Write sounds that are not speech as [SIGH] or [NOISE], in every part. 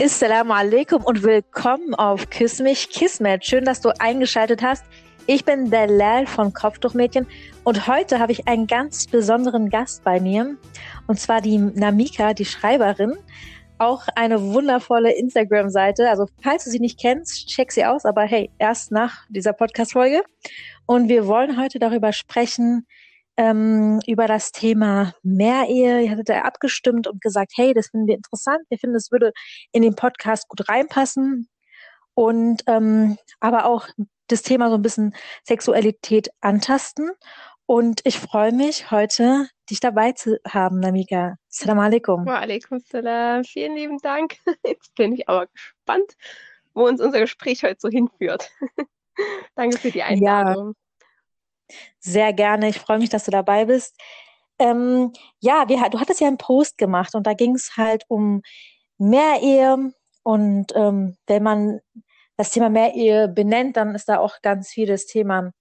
Assalamu alaikum und willkommen auf Küss mich Kismet. Schön, dass du eingeschaltet hast. Ich bin der Lal von Kopftuchmädchen und heute habe ich einen ganz besonderen Gast bei mir und zwar die Namika, die Schreiberin. Auch eine wundervolle Instagram-Seite. Also falls du sie nicht kennst, check sie aus. Aber hey, erst nach dieser Podcast-Folge. Und wir wollen heute darüber sprechen, ähm, über das Thema Mehrehe. Ihr hattet ja abgestimmt und gesagt, hey, das finden wir interessant. Wir finden, es würde in den Podcast gut reinpassen. Und ähm, aber auch das Thema so ein bisschen Sexualität antasten. Und ich freue mich, heute dich dabei zu haben, Namika. Assalamu alaikum. Wa alaikum salam. Vielen lieben Dank. [LAUGHS] Jetzt bin ich aber gespannt, wo uns unser Gespräch heute so hinführt. [LAUGHS] Danke für die Einladung. Ja. Sehr gerne. Ich freue mich, dass du dabei bist. Ähm, ja, wir, du hattest ja einen Post gemacht und da ging es halt um Mehrehe. Und ähm, wenn man das Thema Mehrehe benennt, dann ist da auch ganz viel das Thema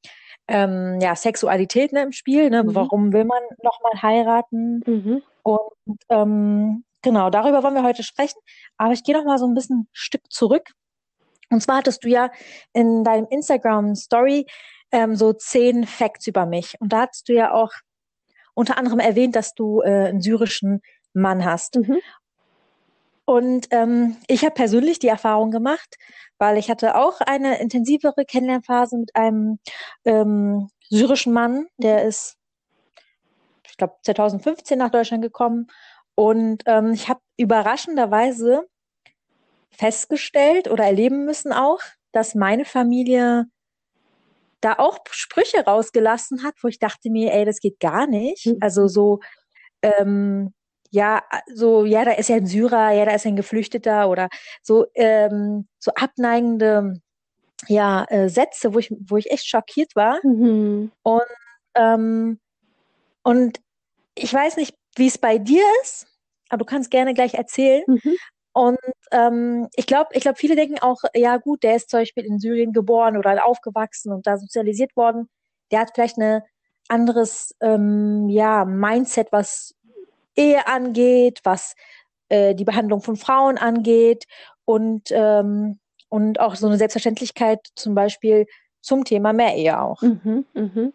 ähm, ja, Sexualität ne, im Spiel. Ne? Mhm. Warum will man nochmal heiraten? Mhm. Und ähm, genau, darüber wollen wir heute sprechen. Aber ich gehe noch mal so ein bisschen ein Stück zurück. Und zwar hattest du ja in deinem Instagram Story ähm, so zehn Facts über mich. Und da hast du ja auch unter anderem erwähnt, dass du äh, einen syrischen Mann hast. Mhm. Und ähm, ich habe persönlich die Erfahrung gemacht, weil ich hatte auch eine intensivere Kennenlernphase mit einem ähm, syrischen Mann, der ist, ich glaube, 2015 nach Deutschland gekommen. Und ähm, ich habe überraschenderweise festgestellt oder erleben müssen auch, dass meine Familie da auch Sprüche rausgelassen hat, wo ich dachte mir, ey, das geht gar nicht. Mhm. Also so, ähm, ja, so, ja, da ist ja ein Syrer, ja, da ist ein Geflüchteter oder so, ähm, so abneigende, ja, äh, Sätze, wo ich, wo ich echt schockiert war. Mhm. Und, ähm, und ich weiß nicht, wie es bei dir ist, aber du kannst gerne gleich erzählen. Mhm. Und ähm, ich glaube, ich glaube, viele denken auch, ja gut, der ist zum Beispiel in Syrien geboren oder aufgewachsen und da sozialisiert worden. Der hat vielleicht eine anderes ähm, ja, Mindset, was Ehe angeht, was äh, die Behandlung von Frauen angeht und, ähm, und auch so eine Selbstverständlichkeit zum Beispiel zum Thema Mehrehe auch. Mhm, mhm.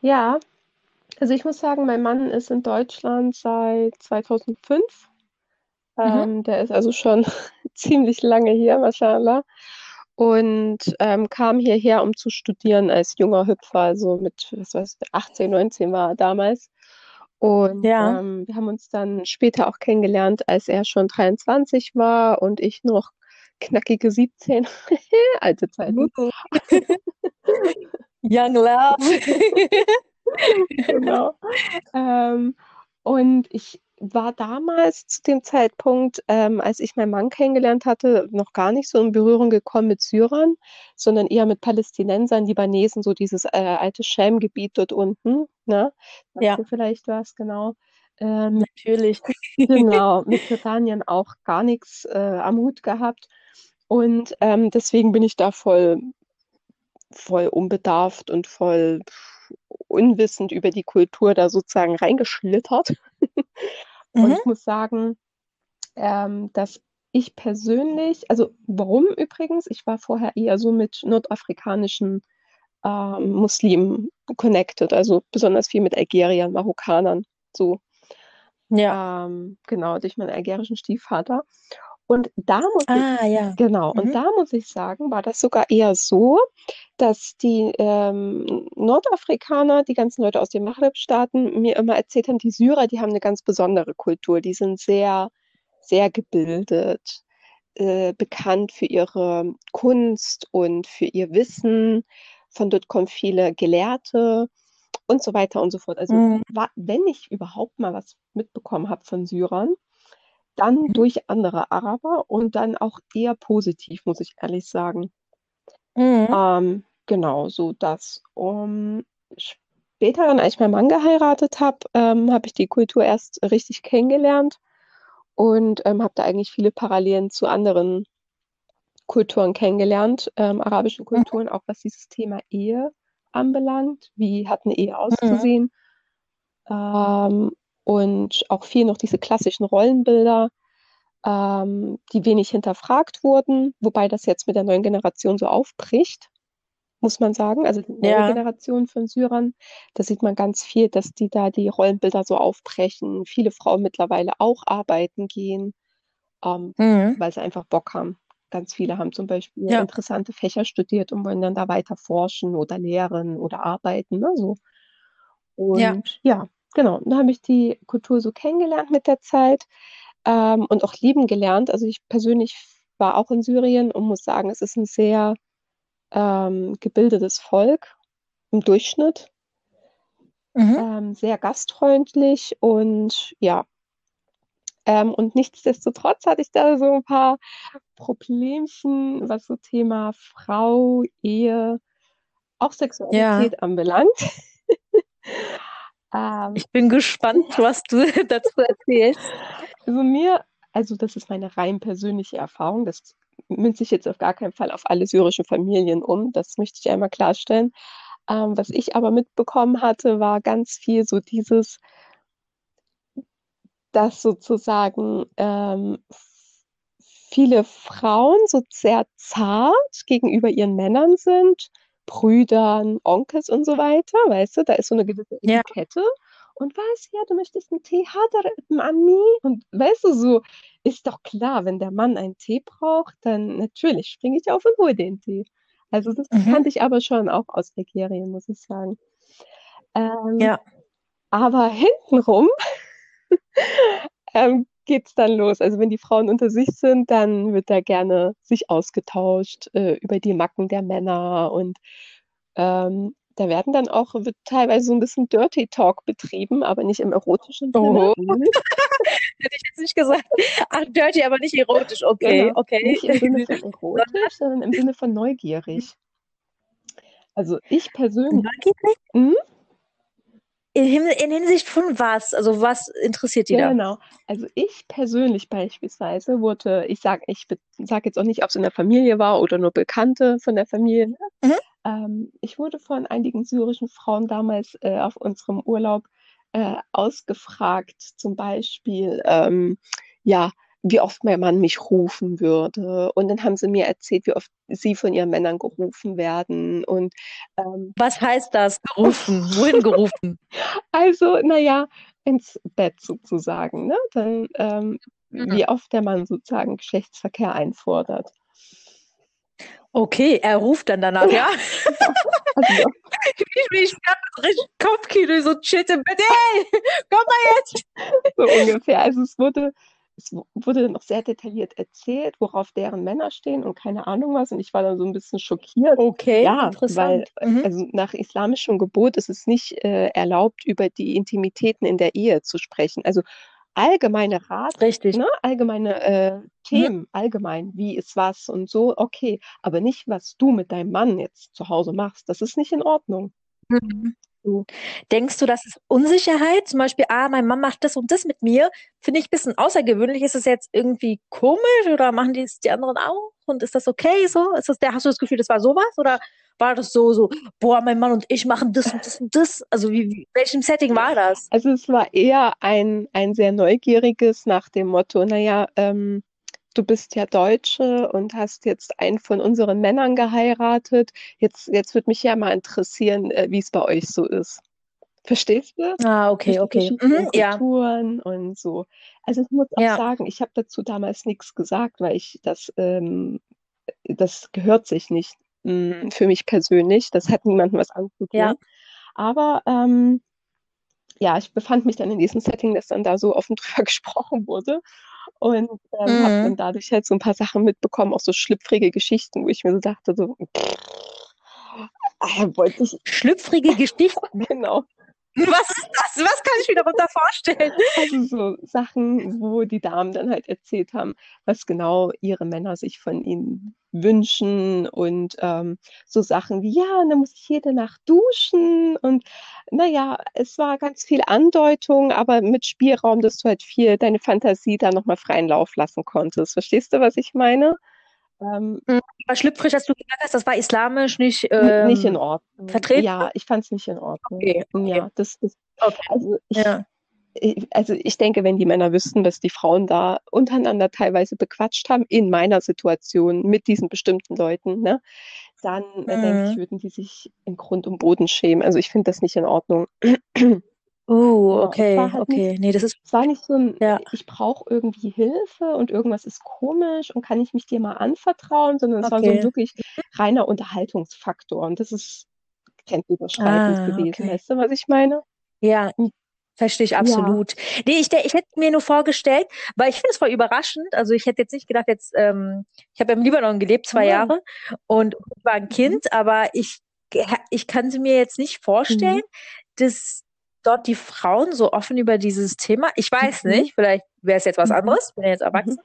Ja, also ich muss sagen, mein Mann ist in Deutschland seit 2005 Mhm. Ähm, der ist also schon [LAUGHS] ziemlich lange hier, mashallah. Und ähm, kam hierher, um zu studieren als junger Hüpfer, also mit, was weiß ich, 18, 19 war er damals. Und ja. ähm, wir haben uns dann später auch kennengelernt, als er schon 23 war und ich noch knackige 17. [LAUGHS] Alte Zeiten. [LAUGHS] Young Love. genau. Ähm, und ich war damals zu dem Zeitpunkt, ähm, als ich meinen Mann kennengelernt hatte, noch gar nicht so in Berührung gekommen mit Syrern, sondern eher mit Palästinensern, Libanesen, so dieses äh, alte Schem-Gebiet dort unten. Ne? Ja. Du vielleicht was, genau. Ähm, Natürlich. Genau, [LAUGHS] mit Jordanien auch gar nichts äh, am Hut gehabt. Und ähm, deswegen bin ich da voll, voll unbedarft und voll unwissend über die Kultur da sozusagen reingeschlittert. [LAUGHS] Und mhm. ich muss sagen, ähm, dass ich persönlich, also warum übrigens, ich war vorher eher so mit nordafrikanischen ähm, Muslimen connected, also besonders viel mit Algeriern, Marokkanern, so. Ja. Ähm, genau, durch meinen algerischen Stiefvater. Und da muss ah, ich, ja. genau, mhm. und da muss ich sagen, war das sogar eher so, dass die ähm, Nordafrikaner, die ganzen Leute aus den Maghreb-Staaten, mir immer erzählt haben, die Syrer, die haben eine ganz besondere Kultur. Die sind sehr, sehr gebildet, äh, bekannt für ihre Kunst und für ihr Wissen. Von dort kommen viele Gelehrte und so weiter und so fort. Also, mhm. war, wenn ich überhaupt mal was mitbekommen habe von Syrern, dann durch andere Araber und dann auch eher positiv, muss ich ehrlich sagen. Mhm. Ähm, genau, so das. Um, später, dann, als ich meinen Mann geheiratet habe, ähm, habe ich die Kultur erst richtig kennengelernt und ähm, habe da eigentlich viele Parallelen zu anderen Kulturen kennengelernt, ähm, arabischen mhm. Kulturen, mhm. auch was dieses Thema Ehe anbelangt. Wie hat eine Ehe mhm. auszusehen? Mhm. Und auch viel noch diese klassischen Rollenbilder. ähm, die wenig hinterfragt wurden, wobei das jetzt mit der neuen Generation so aufbricht, muss man sagen. Also die neue Ja. Generation von Syrern, da sieht man ganz viel, dass die da die Rollenbilder so aufbrechen. Viele Frauen mittlerweile auch arbeiten gehen, ähm, Mhm. weil sie einfach Bock haben. Ganz viele haben zum Beispiel Ja. interessante Fächer studiert und wollen dann da weiter forschen oder lehren oder arbeiten, ne, so. Ja. Und ja, genau. Da habe ich die Kultur so kennengelernt mit der Zeit ähm, und auch lieben gelernt. Also ich persönlich war auch in Syrien und muss sagen, es ist ein sehr ähm, gebildetes Volk im Durchschnitt, Mhm. ähm, sehr gastfreundlich und ja. Ähm, und nichtsdestotrotz hatte ich da so ein paar Problemchen, was so Thema Frau, Ehe, auch Ja. Sexualität anbelangt. [LAUGHS] Ähm, Ich bin gespannt, was du [LAUGHS] dazu erzählst. Also mir, also das ist meine rein persönliche Erfahrung, das münze ich jetzt auf gar keinen Fall auf alle syrischen Familien um, das möchte ich einmal klarstellen. Ähm, was ich aber mitbekommen hatte, war ganz viel so dieses, dass sozusagen ähm, viele Frauen so sehr zart gegenüber ihren Männern sind, Brüdern, Onkels und so weiter, weißt du, da ist so eine gewisse Ja. Etikette. Und was, ja, du möchtest einen Tee, hadar Mami? Und weißt du, so ist doch klar, wenn der Mann einen Tee braucht, dann natürlich springe ich auf und hole den Tee. Also das Mhm. kannte ich aber schon auch aus Algerien, muss ich sagen. Ähm, Ja. aber hintenrum [LAUGHS] ähm, geht's dann los. Also wenn die Frauen unter sich sind, dann wird da gerne sich ausgetauscht äh, über die Macken der Männer und ähm, da werden dann auch, wird teilweise so ein bisschen Dirty Talk betrieben, aber nicht im erotischen Sinne. Oh. Mhm. [LAUGHS] Hätte ich jetzt nicht gesagt. Ach, dirty, aber nicht erotisch. Okay, Genau. okay. Nicht im Sinne von erotisch, [LAUGHS] sondern im Sinne von neugierig. Also ich persönlich, Neugierig? Mhm. In, in Hinsicht von was? Also was interessiert die da? Genau. Also ich persönlich beispielsweise wurde, ich sage ich sag jetzt auch nicht, ob es in der Familie war oder nur Bekannte von der Familie. Mhm. Ähm, ich wurde von einigen syrischen Frauen damals äh, auf unserem Urlaub äh, ausgefragt, zum Beispiel, ähm, ja, wie oft mein Mann mich rufen würde. Und dann haben sie mir erzählt, wie oft sie von ihren Männern gerufen werden. Und ähm, Was heißt das? Gerufen? [LAUGHS] Wohin gerufen? also, naja, ins Bett sozusagen, ne? Dann, ähm, Mhm. wie oft der Mann sozusagen Geschlechtsverkehr einfordert. Okay, er ruft dann danach, ja? Also, [LAUGHS] Ich, ich hab richtig Kopfkino, so shit im Bett. Ey, komm mal jetzt! so ungefähr. Also es wurde, es wurde dann auch sehr detailliert erzählt, worauf deren Männer stehen und keine Ahnung was. Und ich war dann so ein bisschen schockiert. Okay, Ja, weil interessant. Mhm. also nach islamischem Gebot ist es nicht äh, erlaubt, über die Intimitäten in der Ehe zu sprechen. Also allgemeine Rat, Richtig. ne, allgemeine äh, Themen, allgemein, wie ist was und so, okay, aber nicht, was du mit deinem Mann jetzt zu Hause machst. Das ist nicht in Ordnung. Mhm. So. Denkst du, das ist Unsicherheit? Zum Beispiel, ah, mein Mann macht das und das mit mir. Finde ich ein bisschen außergewöhnlich. Ist es jetzt irgendwie komisch oder machen die es die anderen auch? Und ist das okay so? Ist das der, hast du das Gefühl, das war sowas? Oder war das so, so, boah, mein Mann und ich machen das und das und das? Also wie, wie welchem Setting war das? Also es war eher ein, ein sehr neugieriges nach dem Motto, naja, ähm, du bist ja Deutsche und hast jetzt einen von unseren Männern geheiratet. Jetzt, jetzt würde mich ja mal interessieren, äh, wie es bei euch so ist. Verstehst du? Ah, okay, okay. Mhm, ja. Kulturen und so. Also ich muss auch Ja. sagen, ich habe dazu damals nichts gesagt, weil ich das, ähm, das gehört sich nicht mh, für mich persönlich. Das hat niemandem was anzutun. Ja. Aber ähm, ja, ich befand mich dann in diesem Setting, dass dann da so offen [LAUGHS] drüber gesprochen wurde und ähm, habe Mhm. dann dadurch halt so ein paar Sachen mitbekommen, auch so schlüpfrige Geschichten, wo ich mir so dachte, so, äh, wollte ich, Schlüpfrige Geschichten. [LAUGHS] genau. Was ist das? Was kann ich mir darunter vorstellen? Also so Sachen, wo die Damen dann halt erzählt haben, was genau ihre Männer sich von ihnen wünschen und ähm, so Sachen wie, ja, und dann muss ich jede Nacht duschen und naja, es war ganz viel Andeutung, aber mit Spielraum, dass du halt viel deine Fantasie da nochmal freien Lauf lassen konntest. Verstehst du, was ich meine? Ähm, Aber schlüpfrig, dass du gesagt hast, das war islamisch nicht, n- nicht in ähm, Ordnung. vertretbar? Ja, ich fand es nicht in Ordnung. Okay, okay. Ja, das, das, Okay. also ich, Ja. also ich denke, wenn die Männer wüssten, was die Frauen da untereinander teilweise bequatscht haben, in meiner Situation mit diesen bestimmten Leuten, ne, dann äh, denke ich, Mhm. würden die sich in Grund und Boden schämen. Also ich finde das nicht in Ordnung. Uh, Ja, es war okay, halt nicht, okay. Nee, das ist, es war nicht so ein, ja, ich brauche irgendwie Hilfe und irgendwas ist komisch und kann ich mich dir mal anvertrauen, sondern es war so ein okay. wirklich reiner Unterhaltungsfaktor. Und das ist grenzüberschreitend Ah, gewesen. okay. Weißt du, was ich meine? Ja, verstehe ich Ja. absolut. Nee, ich, de- ich hätte mir nur vorgestellt, weil ich finde es voll überraschend. Also ich hätte jetzt nicht gedacht, jetzt, ähm, ich habe im Libanon gelebt, zwei Ah, Jahre, und war ein mhm, Kind, aber ich, ich kann mir jetzt nicht vorstellen, mhm, dass dort die Frauen so offen über dieses Thema, ich weiß mhm, nicht, vielleicht wäre es jetzt was mhm, anderes, bin ja jetzt mhm, erwachsen,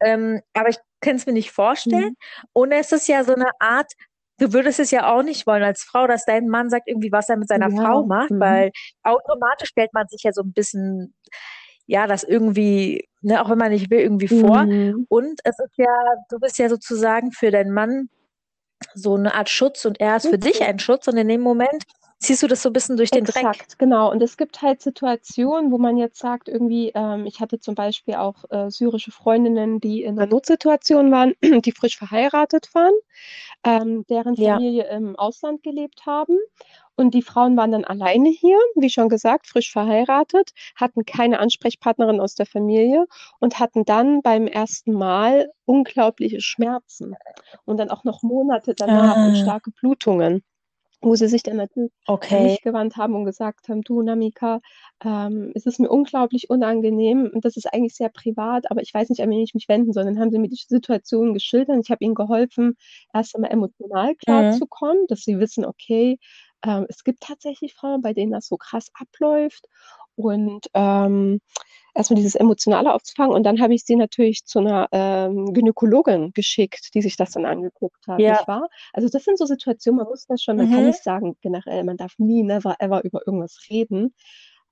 ähm, aber ich kann es mir nicht vorstellen. mhm. Und es ist ja so eine Art, du würdest es ja auch nicht wollen als Frau, dass dein Mann sagt irgendwie, was er mit seiner Frau Ja, macht, mhm, weil automatisch stellt man sich ja so ein bisschen, ja, das irgendwie, ne, auch wenn man nicht will, irgendwie vor. mhm. Und es ist ja, du bist ja sozusagen für deinen Mann so eine Art Schutz und er ist für dich ein Schutz. Und in dem Moment ziehst du das so ein bisschen durch den Dreck. Exakt, genau. Und es gibt halt Situationen, wo man jetzt sagt, irgendwie, ähm, ich hatte zum Beispiel auch äh, syrische Freundinnen, die in einer Notsituation waren, [CLEARS THROAT] die frisch verheiratet waren, ähm, deren Ja. Familie im Ausland gelebt haben. Und die Frauen waren dann alleine hier, wie schon gesagt, frisch verheiratet, hatten keine Ansprechpartnerin aus der Familie und hatten dann beim ersten Mal unglaubliche Schmerzen und dann auch noch Monate danach und Ah, starke Blutungen wo sie sich dann natürlich an okay. mich gewandt haben und gesagt haben, du Namika, ähm, es ist mir unglaublich unangenehm und das ist eigentlich sehr privat, aber ich weiß nicht, an wen ich mich wenden soll. Dann haben sie mir die Situation geschildert. Ich habe ihnen geholfen, erst einmal emotional Mhm. klarzukommen, dass sie wissen, okay, ähm, es gibt tatsächlich Frauen, bei denen das so krass abläuft und ähm, erstmal dieses Emotionale aufzufangen und dann habe ich sie natürlich zu einer ähm, Gynäkologin geschickt, die sich das dann angeguckt hat, Ja. Also das sind so Situationen, man muss das schon, man kann Mhm. nicht sagen generell, man darf nie, never, ever über irgendwas reden,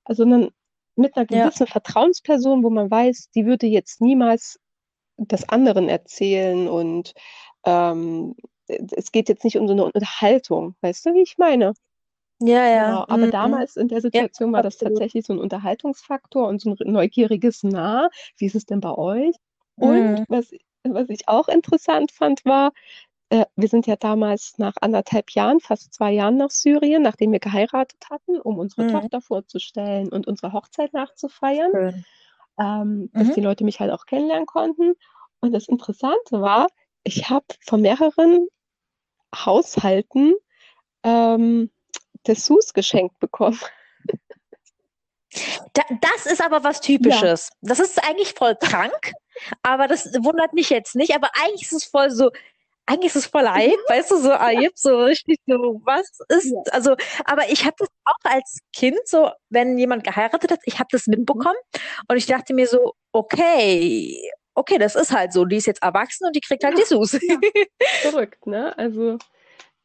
sondern mit einer Ja. gewissen Vertrauensperson, wo man weiß, die würde jetzt niemals das anderen erzählen und ähm, es geht jetzt nicht um so eine Unterhaltung, weißt du, wie ich meine? Ja, ja. Genau, aber Mhm. damals in der Ja, Situation war das absolut. tatsächlich so ein Unterhaltungsfaktor und so ein neugieriges Nah. Wie ist es denn bei euch? Und Mhm. was, was ich auch interessant fand, war, äh, wir sind ja damals nach anderthalb Jahren, fast zwei Jahren nach Syrien, nachdem wir geheiratet hatten, um unsere Mhm. Tochter vorzustellen und unsere Hochzeit nachzufeiern, ähm, dass die Mhm. Leute mich halt auch kennenlernen konnten. Und das Interessante war, ich habe von mehreren Haushalten ähm, Dessous geschenkt bekommen. Da, das ist aber was Ja, Typisches. Das ist eigentlich voll krank, aber das wundert mich jetzt nicht. Aber eigentlich ist es voll so, eigentlich ist es voll Hype, weißt du, so Hype, so richtig so, was ist, ja. also, aber ich habe das auch als Kind so, wenn jemand geheiratet hat, ich habe das Mhm. mitbekommen und ich dachte mir so, okay, okay, das ist halt so, die ist jetzt erwachsen und die kriegt halt Ja, Dessous. ja, verrückt, ne? Also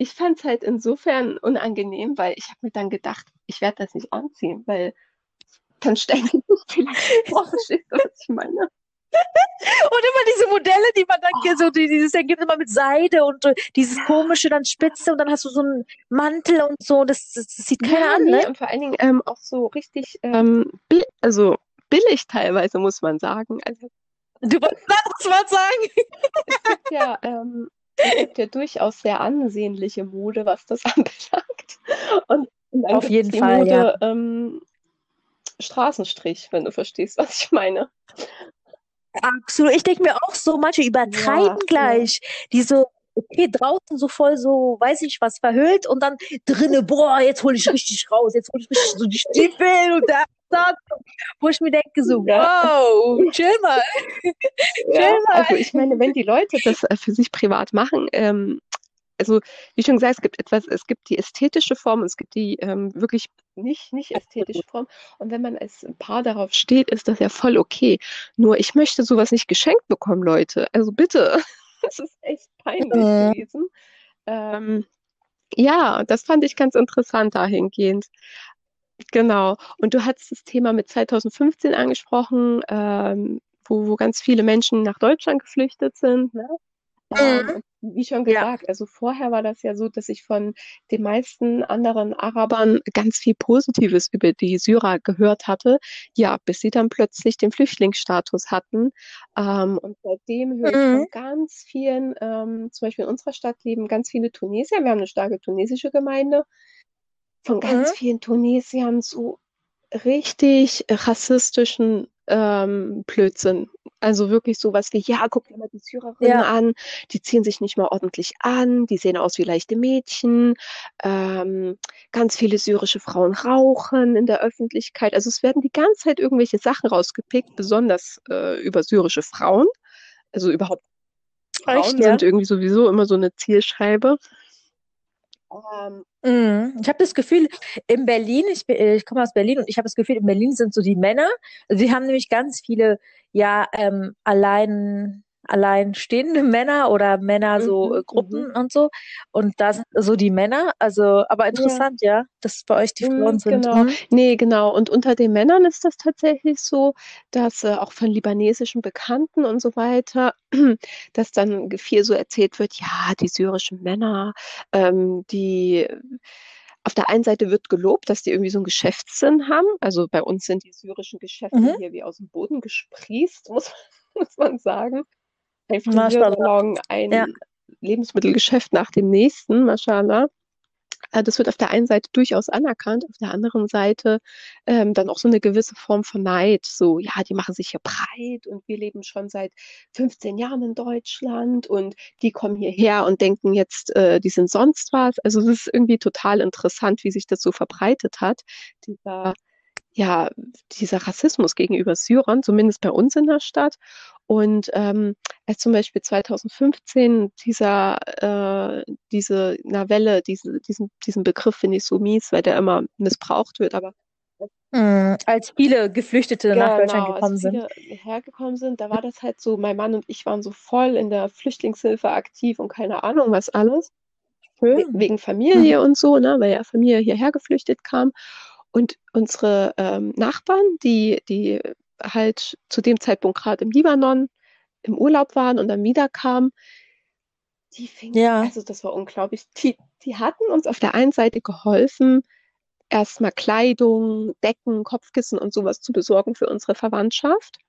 ich fand es halt insofern unangenehm, weil ich habe mir dann gedacht, ich werde das nicht anziehen, weil dann stellen die mich vielleicht [LAUGHS] vor, verstehst du, was ich meine? Und immer diese Modelle, die man dann Oh, so, die, dieses, dann gibt immer mit Seide und äh, dieses komische, dann Spitze und dann hast du so einen Mantel und so. Das, das, das sieht keiner ja, an, nee, ne? und vor allen Dingen ähm, auch so richtig, ähm, bi also billig teilweise, muss man sagen. Also Du [LAUGHS] wolltest Wort sagen? es gibt ja, ähm, es gibt ja durchaus sehr ansehnliche Mode, was das [LAUGHS] anbelangt. Und, und dann Auf jeden die Fall, ja. Mode ähm, Straßenstrich, wenn du verstehst, [LAUGHS] was ich meine. Absolut. Ich denke mir auch so, manche Ja, übertreiben ja. gleich. Die so, okay, draußen so voll so, weiß ich was, verhüllt und dann drinnen, boah, jetzt hole ich richtig raus, jetzt hole ich richtig so die Stiefel und da, Wo ich mir denke so, wow, chill mal, [LAUGHS] [LAUGHS] Ja, chill mal. also ich meine, wenn die Leute das äh, für sich privat machen, ähm, also wie schon gesagt, es gibt etwas, es gibt die ästhetische Form es gibt die ähm, wirklich nicht, nicht ästhetische Form. Und wenn man als Paar darauf steht, ist das ja voll okay. Nur ich möchte sowas nicht geschenkt bekommen, Leute. Also bitte, [LAUGHS] das ist echt peinlich Mhm. gewesen. Ähm, ja, das fand ich ganz interessant dahingehend. Genau. Und du hattest das Thema mit 2015 angesprochen, ähm, wo, wo ganz viele Menschen nach Deutschland geflüchtet sind, ne? Ähm, wie schon Ja. gesagt, also vorher war das ja so, dass ich von den meisten anderen Arabern ganz viel Positives über die Syrer gehört hatte. Ja, bis sie dann plötzlich den Flüchtlingsstatus hatten. Ähm, und seitdem höre ich von Mhm. ganz vielen, ähm, zum Beispiel in unserer Stadt leben ganz viele Tunesier. Wir haben eine starke tunesische Gemeinde. Von ganz Mhm. vielen Tunesiern so richtig rassistischen ähm, Blödsinn. Also wirklich sowas wie, ja, guck dir mal die Syrerinnen Ja. an, die ziehen sich nicht mal ordentlich an, die sehen aus wie leichte Mädchen. Ähm, ganz viele syrische Frauen rauchen in der Öffentlichkeit. Also es werden die ganze Zeit irgendwelche Sachen rausgepickt, besonders äh, über syrische Frauen. Also überhaupt Frauen Echt, ja? sind irgendwie sowieso immer so eine Zielscheibe. Ähm, Mhm. Ich habe das Gefühl, in Berlin, ich, äh, ich komme aus Berlin und ich habe das Gefühl, in Berlin sind so die Männer. Sie haben nämlich ganz viele, ja, ähm, allein, alleinstehende Männer oder Männer so Mhm, äh, Gruppen und so. Und da sind so die Männer. Also, aber interessant, ja, dass bei euch die Frauen Mm, sind. Genau, Mhm. nee, genau. Und unter den Männern ist das tatsächlich so, dass äh, auch von libanesischen Bekannten und so weiter, [CLEARS THROAT] dass dann viel so erzählt wird, ja, die syrischen Männer, ähm, die auf der einen Seite wird gelobt, dass die irgendwie so einen Geschäftssinn haben. Also bei uns sind die syrischen Geschäfte Mhm. hier wie aus dem Boden gesprießt, [LAUGHS] muss, muss man sagen. Friseursalon, ein Ja. Lebensmittelgeschäft nach dem nächsten, Mashallah. Äh, Das wird auf der einen Seite durchaus anerkannt, auf der anderen Seite ähm, dann auch so eine gewisse Form von Neid. So, ja, die machen sich hier breit und wir leben schon seit 15 Jahren in Deutschland und die kommen hierher und denken jetzt, äh, die sind sonst was. Also es ist irgendwie total interessant, wie sich das so verbreitet hat, dieser, ja, dieser Rassismus gegenüber Syrern, zumindest bei uns in der Stadt. Und ähm, als zum Beispiel 2015 dieser, äh, diese Novelle, diese, diesen, diesen Begriff finde ich so mies, weil der immer missbraucht wird, aber Mhm. Als viele Geflüchtete nach Deutschland genau, gekommen als sind. viele hergekommen sind, da war das halt so, mein Mann und ich waren so voll in der Flüchtlingshilfe aktiv und keine Ahnung was alles. We wegen Familie und so, ne, weil ja Familie hierher geflüchtet kam. Und unsere ähm, Nachbarn, die, die halt zu dem Zeitpunkt gerade im Libanon im Urlaub waren und dann wiederkamen, die fingen, Ja. also das war unglaublich, die, die hatten uns auf der einen Seite geholfen, erstmal Kleidung, Decken, Kopfkissen und sowas zu besorgen für unsere Verwandtschaft.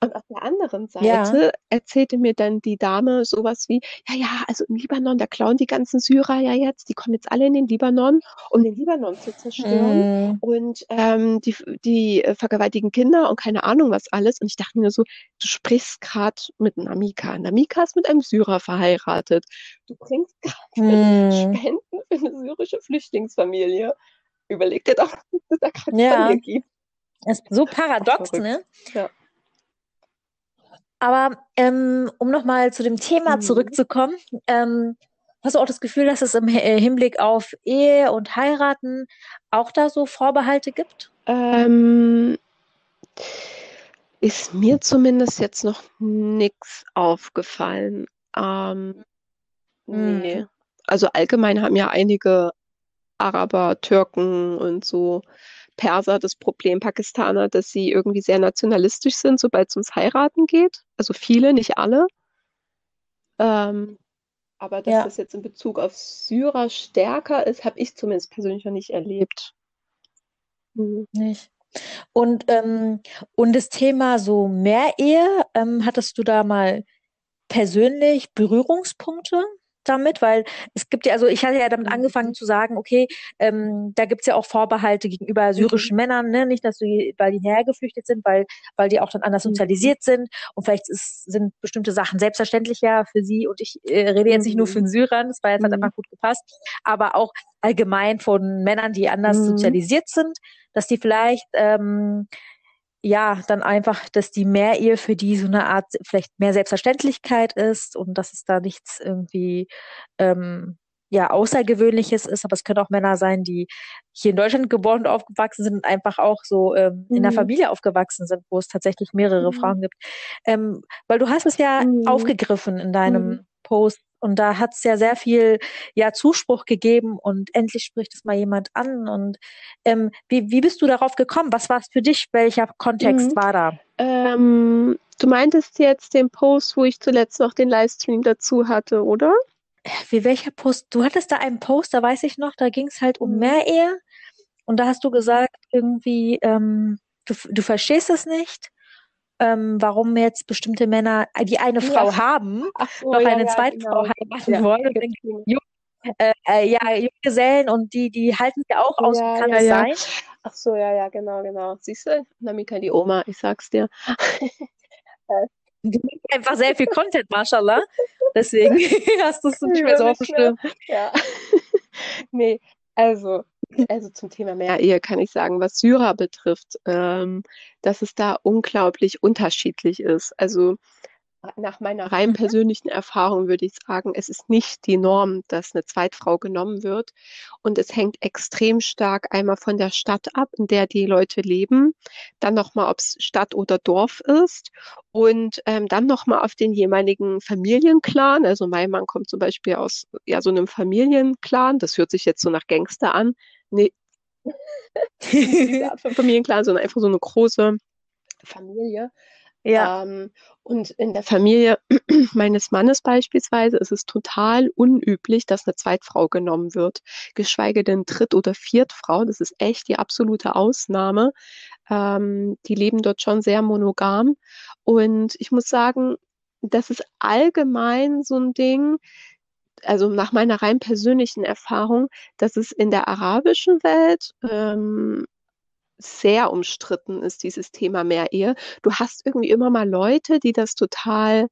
Und auf der anderen Ja. Seite erzählte mir dann die Dame sowas wie, ja, ja, also im Libanon, da klauen die ganzen Syrer ja jetzt, die kommen jetzt alle in den Libanon, um den Libanon zu zerstören. Mhm. Und ähm, die, die äh, vergewaltigen Kinder und keine Ahnung was alles. Und ich dachte mir so, du sprichst gerade mit Namika. Namika ist mit einem Syrer verheiratet. Du bringst Mhm. Spenden für eine syrische Flüchtlingsfamilie. Überleg dir doch, was es da gerade Ja. von dir gibt. Ist so paradox, ne? Ja. Aber ähm, um nochmal zu dem Thema Mhm. zurückzukommen, ähm, hast du auch das Gefühl, dass es im äh, Hinblick auf Ehe und Heiraten auch da so Vorbehalte gibt? Ähm, ist mir zumindest jetzt noch nichts aufgefallen. Ähm, nee. Mhm. Also allgemein haben ja einige Araber, Türken und so Perser das Problem, Pakistaner, dass sie irgendwie sehr nationalistisch sind, sobald es ums Heiraten geht. Also viele, nicht alle. Ähm, aber dass Ja. das jetzt in Bezug auf Syrer stärker ist, habe ich zumindest persönlich noch nicht erlebt. Mhm. Nicht. Und, ähm, und das Thema so Mehrehe, ähm, hattest du da mal persönlich Berührungspunkte damit? Weil es gibt ja, also ich hatte ja damit Mhm. angefangen zu sagen, okay, ähm, da gibt's ja auch Vorbehalte gegenüber syrischen Männern, ne? Nicht, dass sie, weil die hergeflüchtet sind, weil, weil die auch dann anders Mhm. sozialisiert sind und vielleicht ist, sind bestimmte Sachen selbstverständlicher für sie und ich äh, rede jetzt nicht nur Mhm. von Syrern, das war jetzt halt Mhm. einfach gut gepasst, aber auch allgemein von Männern, die anders Mhm. sozialisiert sind, dass die vielleicht ähm, ja dann einfach, dass die Mehrehe für die so eine Art vielleicht mehr Selbstverständlichkeit ist und dass es da nichts irgendwie ähm, ja außergewöhnliches ist, aber es können auch Männer sein, die hier in Deutschland geboren und aufgewachsen sind und einfach auch so ähm, in einer Mhm. Familie aufgewachsen sind, wo es tatsächlich mehrere Mhm. Frauen gibt. Ähm, weil du hast es ja Mhm. aufgegriffen in deinem Mhm. Post und da hat es ja sehr viel ja Zuspruch gegeben und endlich spricht es mal jemand an und ähm, wie, wie bist du darauf gekommen? Was war es für dich? Welcher Kontext Mhm. war da? Ähm, Du meintest jetzt den Post, wo ich zuletzt noch den Livestream dazu hatte, oder? Wie welcher Post? Du hattest da einen Post, da weiß ich noch, da ging es halt um Mhm. Mehrehe. Und da hast du gesagt, irgendwie, ähm, du, du verstehst es nicht, ähm, warum jetzt bestimmte Männer, äh, die eine Frau Ja. haben, Ach so, noch ja, eine ja, zweite Frau genau. heiraten Ja, wollen. Und viele. äh, äh, ja, Junggesellen und die, die halten ja auch aus. Ja, kann ja, ja. sein? Ach so, ja, ja, genau, genau. Siehst du, Namika, die Oma, ich sag's dir. [LAUGHS] Du machst einfach sehr viel Content, mashallah. Deswegen [LAUGHS] hast du es nicht mehr so auf dem Nicht mehr. Schirm. Ja. [LAUGHS] Nee, also, also zum Thema Mehrehe kann ich sagen, was Syrer betrifft, ähm, dass es da unglaublich unterschiedlich ist. Also nach meiner rein persönlichen Erfahrung würde ich sagen, es ist nicht die Norm, dass eine Zweitfrau genommen wird. Und es hängt extrem stark einmal von der Stadt ab, in der die Leute leben, dann nochmal, ob es Stadt oder Dorf ist und ähm, dann nochmal auf den jeweiligen Familienclan. Also mein Mann kommt zum Beispiel aus ja, so einem Familienclan. Das hört sich jetzt so nach Gangster an. Nee, [LAUGHS] Familienclan, sondern einfach so eine große Familie. Ja. Ähm, und in der Familie [CLEARS THROAT] meines Mannes beispielsweise ist es total unüblich, dass eine Zweitfrau genommen wird, geschweige denn Dritt- oder Viertfrau. Das ist echt die absolute Ausnahme. Ähm, die leben dort schon sehr monogam. Und ich muss sagen, das ist allgemein so ein Ding, also nach meiner rein persönlichen Erfahrung, dass es in der arabischen Welt ähm, sehr umstritten ist, dieses Thema Mehrehe. Du hast irgendwie immer mal Leute, die das total,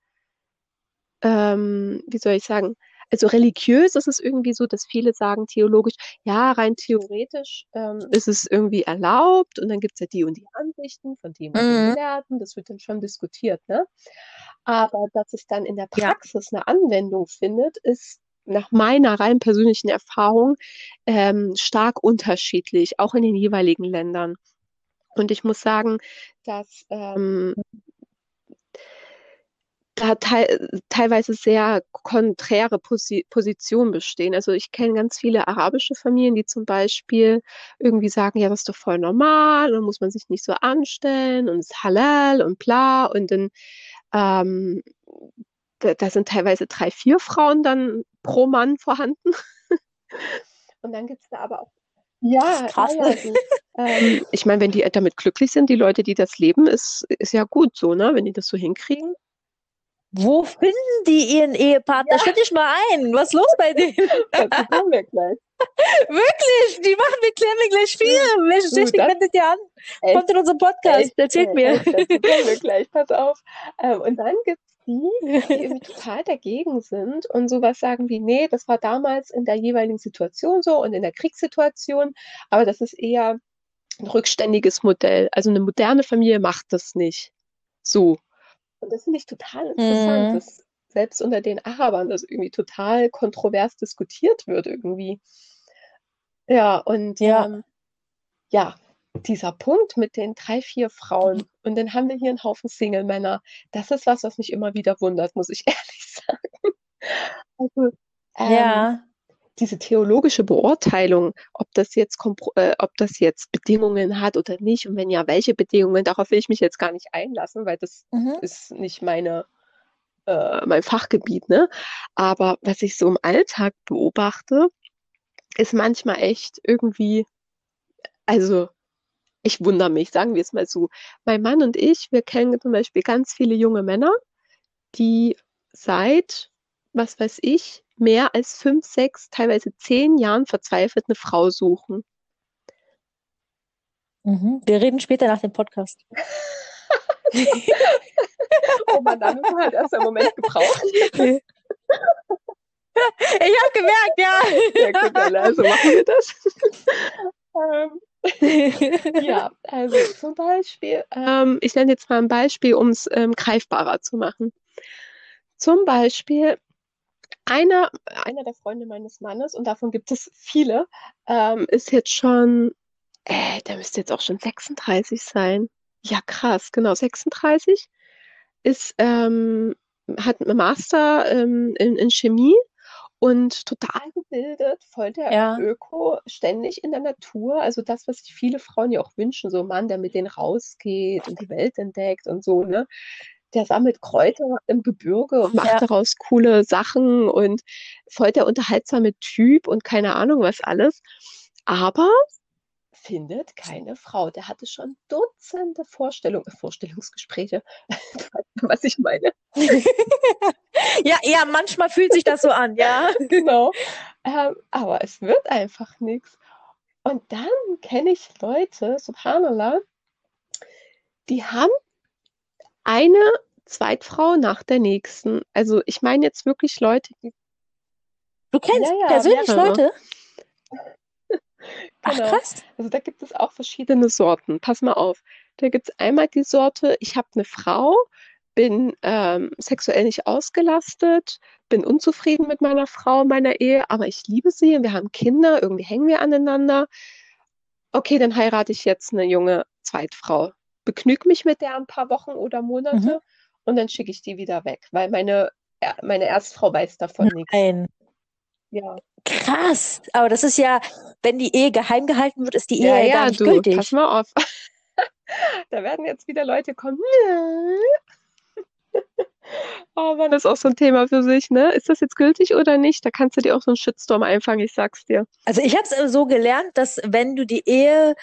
ähm, wie soll ich sagen, also religiös ist es irgendwie so, dass viele sagen theologisch, ja, rein theoretisch ähm, ist es irgendwie erlaubt und dann gibt es ja die und die Ansichten von dem und den Mhm. Gelehrten, das wird dann schon diskutiert, ne? Aber dass es dann in der Ja. Praxis eine Anwendung findet, ist nach meiner rein persönlichen Erfahrung ähm, stark unterschiedlich, auch in den jeweiligen Ländern. Und ich muss sagen, dass ähm, da teil, teilweise sehr konträre Posi Positionen bestehen. Also ich kenne ganz viele arabische Familien, die zum Beispiel irgendwie sagen, ja, das ist doch voll normal und muss man sich nicht so anstellen und es ist halal und bla und dann ähm, da, da sind teilweise drei, vier Frauen dann pro Mann vorhanden. [LAUGHS] Und dann gibt es da aber auch ja, Krass, ja, ja, die, ähm, ich meine, wenn die damit glücklich sind, die Leute, die das leben, ist, ist ja gut so, ne? Wenn die das so hinkriegen. Wo finden die ihren Ehepartner? Stell dich mal ein. Was ist los bei denen? [LAUGHS] Dazu kommen wir gleich. [LAUGHS] Wirklich, die machen, wir klären wir gleich viel. Welche Du, Technik das- wendet ihr an? Echt, Kommt in unserem Podcast. echt, Erzählt äh, mir. echt, kommen wir gleich, pass auf. Ähm, und dann gibt es die, [LAUGHS] die irgendwie total dagegen sind und sowas sagen wie, nee, das war damals in der jeweiligen Situation so und in der Kriegssituation, aber das ist eher ein rückständiges Modell. Also eine moderne Familie macht das nicht so. Und das finde ich total interessant, Mhm. dass selbst unter den Arabern das irgendwie total kontrovers diskutiert wird irgendwie. Ja, und Ja. ähm, ja, dieser Punkt mit den drei, vier Frauen und dann haben wir hier einen Haufen Single-Männer. Das ist was, was mich immer wieder wundert, muss ich [LAUGHS] ehrlich sagen. Also, ähm, Ja. diese theologische Beurteilung, ob das jetzt äh, ob das jetzt Bedingungen hat oder nicht und wenn ja, welche Bedingungen, darauf will ich mich jetzt gar nicht einlassen, weil das Mhm. ist nicht meine, äh, mein Fachgebiet, ne? Aber was ich so im Alltag beobachte, ist manchmal echt irgendwie, also ich wundere mich, sagen wir es mal so. Mein Mann und ich, wir kennen zum Beispiel ganz viele junge Männer, die seit, was weiß ich, mehr als fünf, sechs, teilweise zehn Jahren verzweifelt eine Frau suchen. Mhm. Wir reden später nach dem Podcast. [LAUGHS] Oh man, da müssen wir halt erst einen Moment gebraucht. Ich habe gemerkt, ja. Ja, gut, also machen wir das. [LAUGHS] ähm, ja, [LAUGHS] also zum Beispiel, ähm, ich nenne jetzt mal ein Beispiel, um es ähm, greifbarer zu machen. Zum Beispiel, einer, einer der Freunde meines Mannes, und davon gibt es viele, ähm, ist jetzt schon, äh, der müsste jetzt auch schon 36 sein. Ja, krass, genau, 36. Ist, ähm, hat einen Master ähm, in, in Chemie und total gebildet, voll der Ja. Öko, ständig in der Natur. Also das, was sich viele Frauen ja auch wünschen, so ein Mann, der mit denen rausgeht und die Welt entdeckt und so, ne? der sammelt Kräuter im Gebirge und macht Ja. daraus coole Sachen und voll der unterhaltsame Typ und keine Ahnung was alles. Aber findet keine Frau. Der hatte schon Dutzende Vorstellungen, Vorstellungsgespräche. [LAUGHS] Was ich meine. [LAUGHS] Ja, ja, manchmal fühlt sich das so an, ja. [LAUGHS] Genau. Ähm, aber es wird einfach nichts. Und dann kenne ich Leute, subhanallah, die haben eine Zweitfrau nach der nächsten. Also ich meine jetzt wirklich Leute, die Du kennst Ja, ja, persönlich mehrere. Leute? Ach, Genau. krass. Also da gibt es auch verschiedene Sorten. Pass mal auf. Da gibt es einmal die Sorte, ich habe eine Frau, bin ähm, sexuell nicht ausgelastet, bin unzufrieden mit meiner Frau, meiner Ehe, aber ich liebe sie und wir haben Kinder, irgendwie hängen wir aneinander. Okay, dann heirate ich jetzt eine junge Zweitfrau. Begnüg mich mit der ein paar Wochen oder Monate Mhm. und dann schicke ich die wieder weg, weil meine, meine Erstfrau weiß davon nichts. Nein. Ja. Krass. Aber das ist ja, wenn die Ehe geheim gehalten wird, ist die Ehe Ja, ja ja, gar nicht du, gültig. pass mal auf. [LAUGHS] Da werden jetzt wieder Leute kommen. [LAUGHS] Oh Mann, das ist auch so ein Thema für sich, ne? Ist das jetzt gültig oder nicht? Da kannst du dir auch so einen Shitstorm einfangen, ich sag's dir. Also ich habe es so gelernt, dass wenn du die Ehe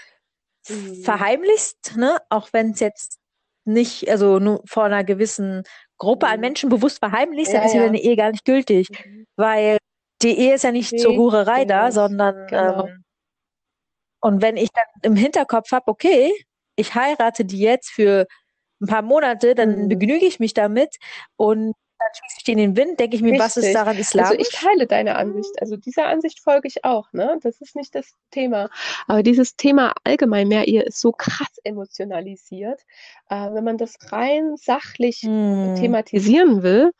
Mhm. verheimlichst, ne, auch wenn es jetzt nicht, also nur vor einer gewissen Gruppe an Mhm. Menschen bewusst verheimlichst, dann Ja, ist ja ja. deine Ehe gar nicht gültig, Mhm. weil die Ehe ist ja nicht zur Nee, Hurerei da, genau, sondern genau. ähm, und wenn ich dann im Hinterkopf habe, okay, ich heirate die jetzt für ein paar Monate, dann Mhm. begnüge ich mich damit und dann schieße ich die in den Wind, denke ich mir, was ist Richtig. daran Also islamisch? ich teile deine Ansicht. Also dieser Ansicht folge ich auch, ne? Das ist nicht das Thema. Aber dieses Thema allgemein mehr Ehe ist so krass emotionalisiert. Äh, wenn man das rein sachlich Hm. thematisieren will,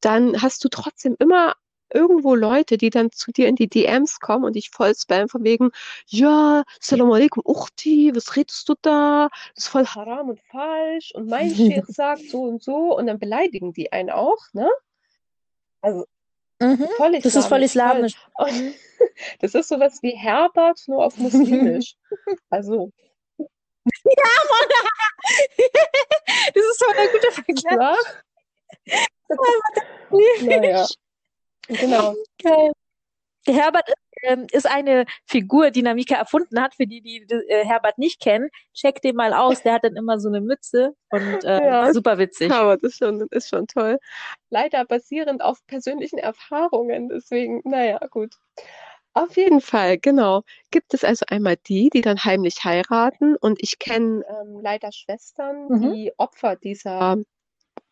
dann hast du trotzdem immer irgendwo Leute, die dann zu dir in die DMs kommen und dich voll spammen von wegen, ja, Salam alaikum, Uchti, was redest du da? Das ist voll haram und falsch und mein [LAUGHS] Sheikh sagt so und so und dann beleidigen die einen auch, ne? Also Mhm. voll Das ist voll islamisch, voll. [LAUGHS] das ist sowas wie Herbert, nur auf muslimisch. [LAUGHS] Also, Das ist so ein guter Vergleich. ja, naja, genau. Geil. Herbert ist, ähm, ist eine Figur, die Namika erfunden hat. Für die, die äh, Herbert nicht kennen, checkt den mal aus. Der hat dann immer so eine Mütze und äh, Ja. super witzig. Das ist schon, ist schon toll. Leider basierend auf persönlichen Erfahrungen, deswegen, naja, gut. Auf jeden Fall, genau. Gibt es also einmal die, die dann heimlich heiraten und ich kenne ähm, leider Schwestern, Mhm. die Opfer dieser,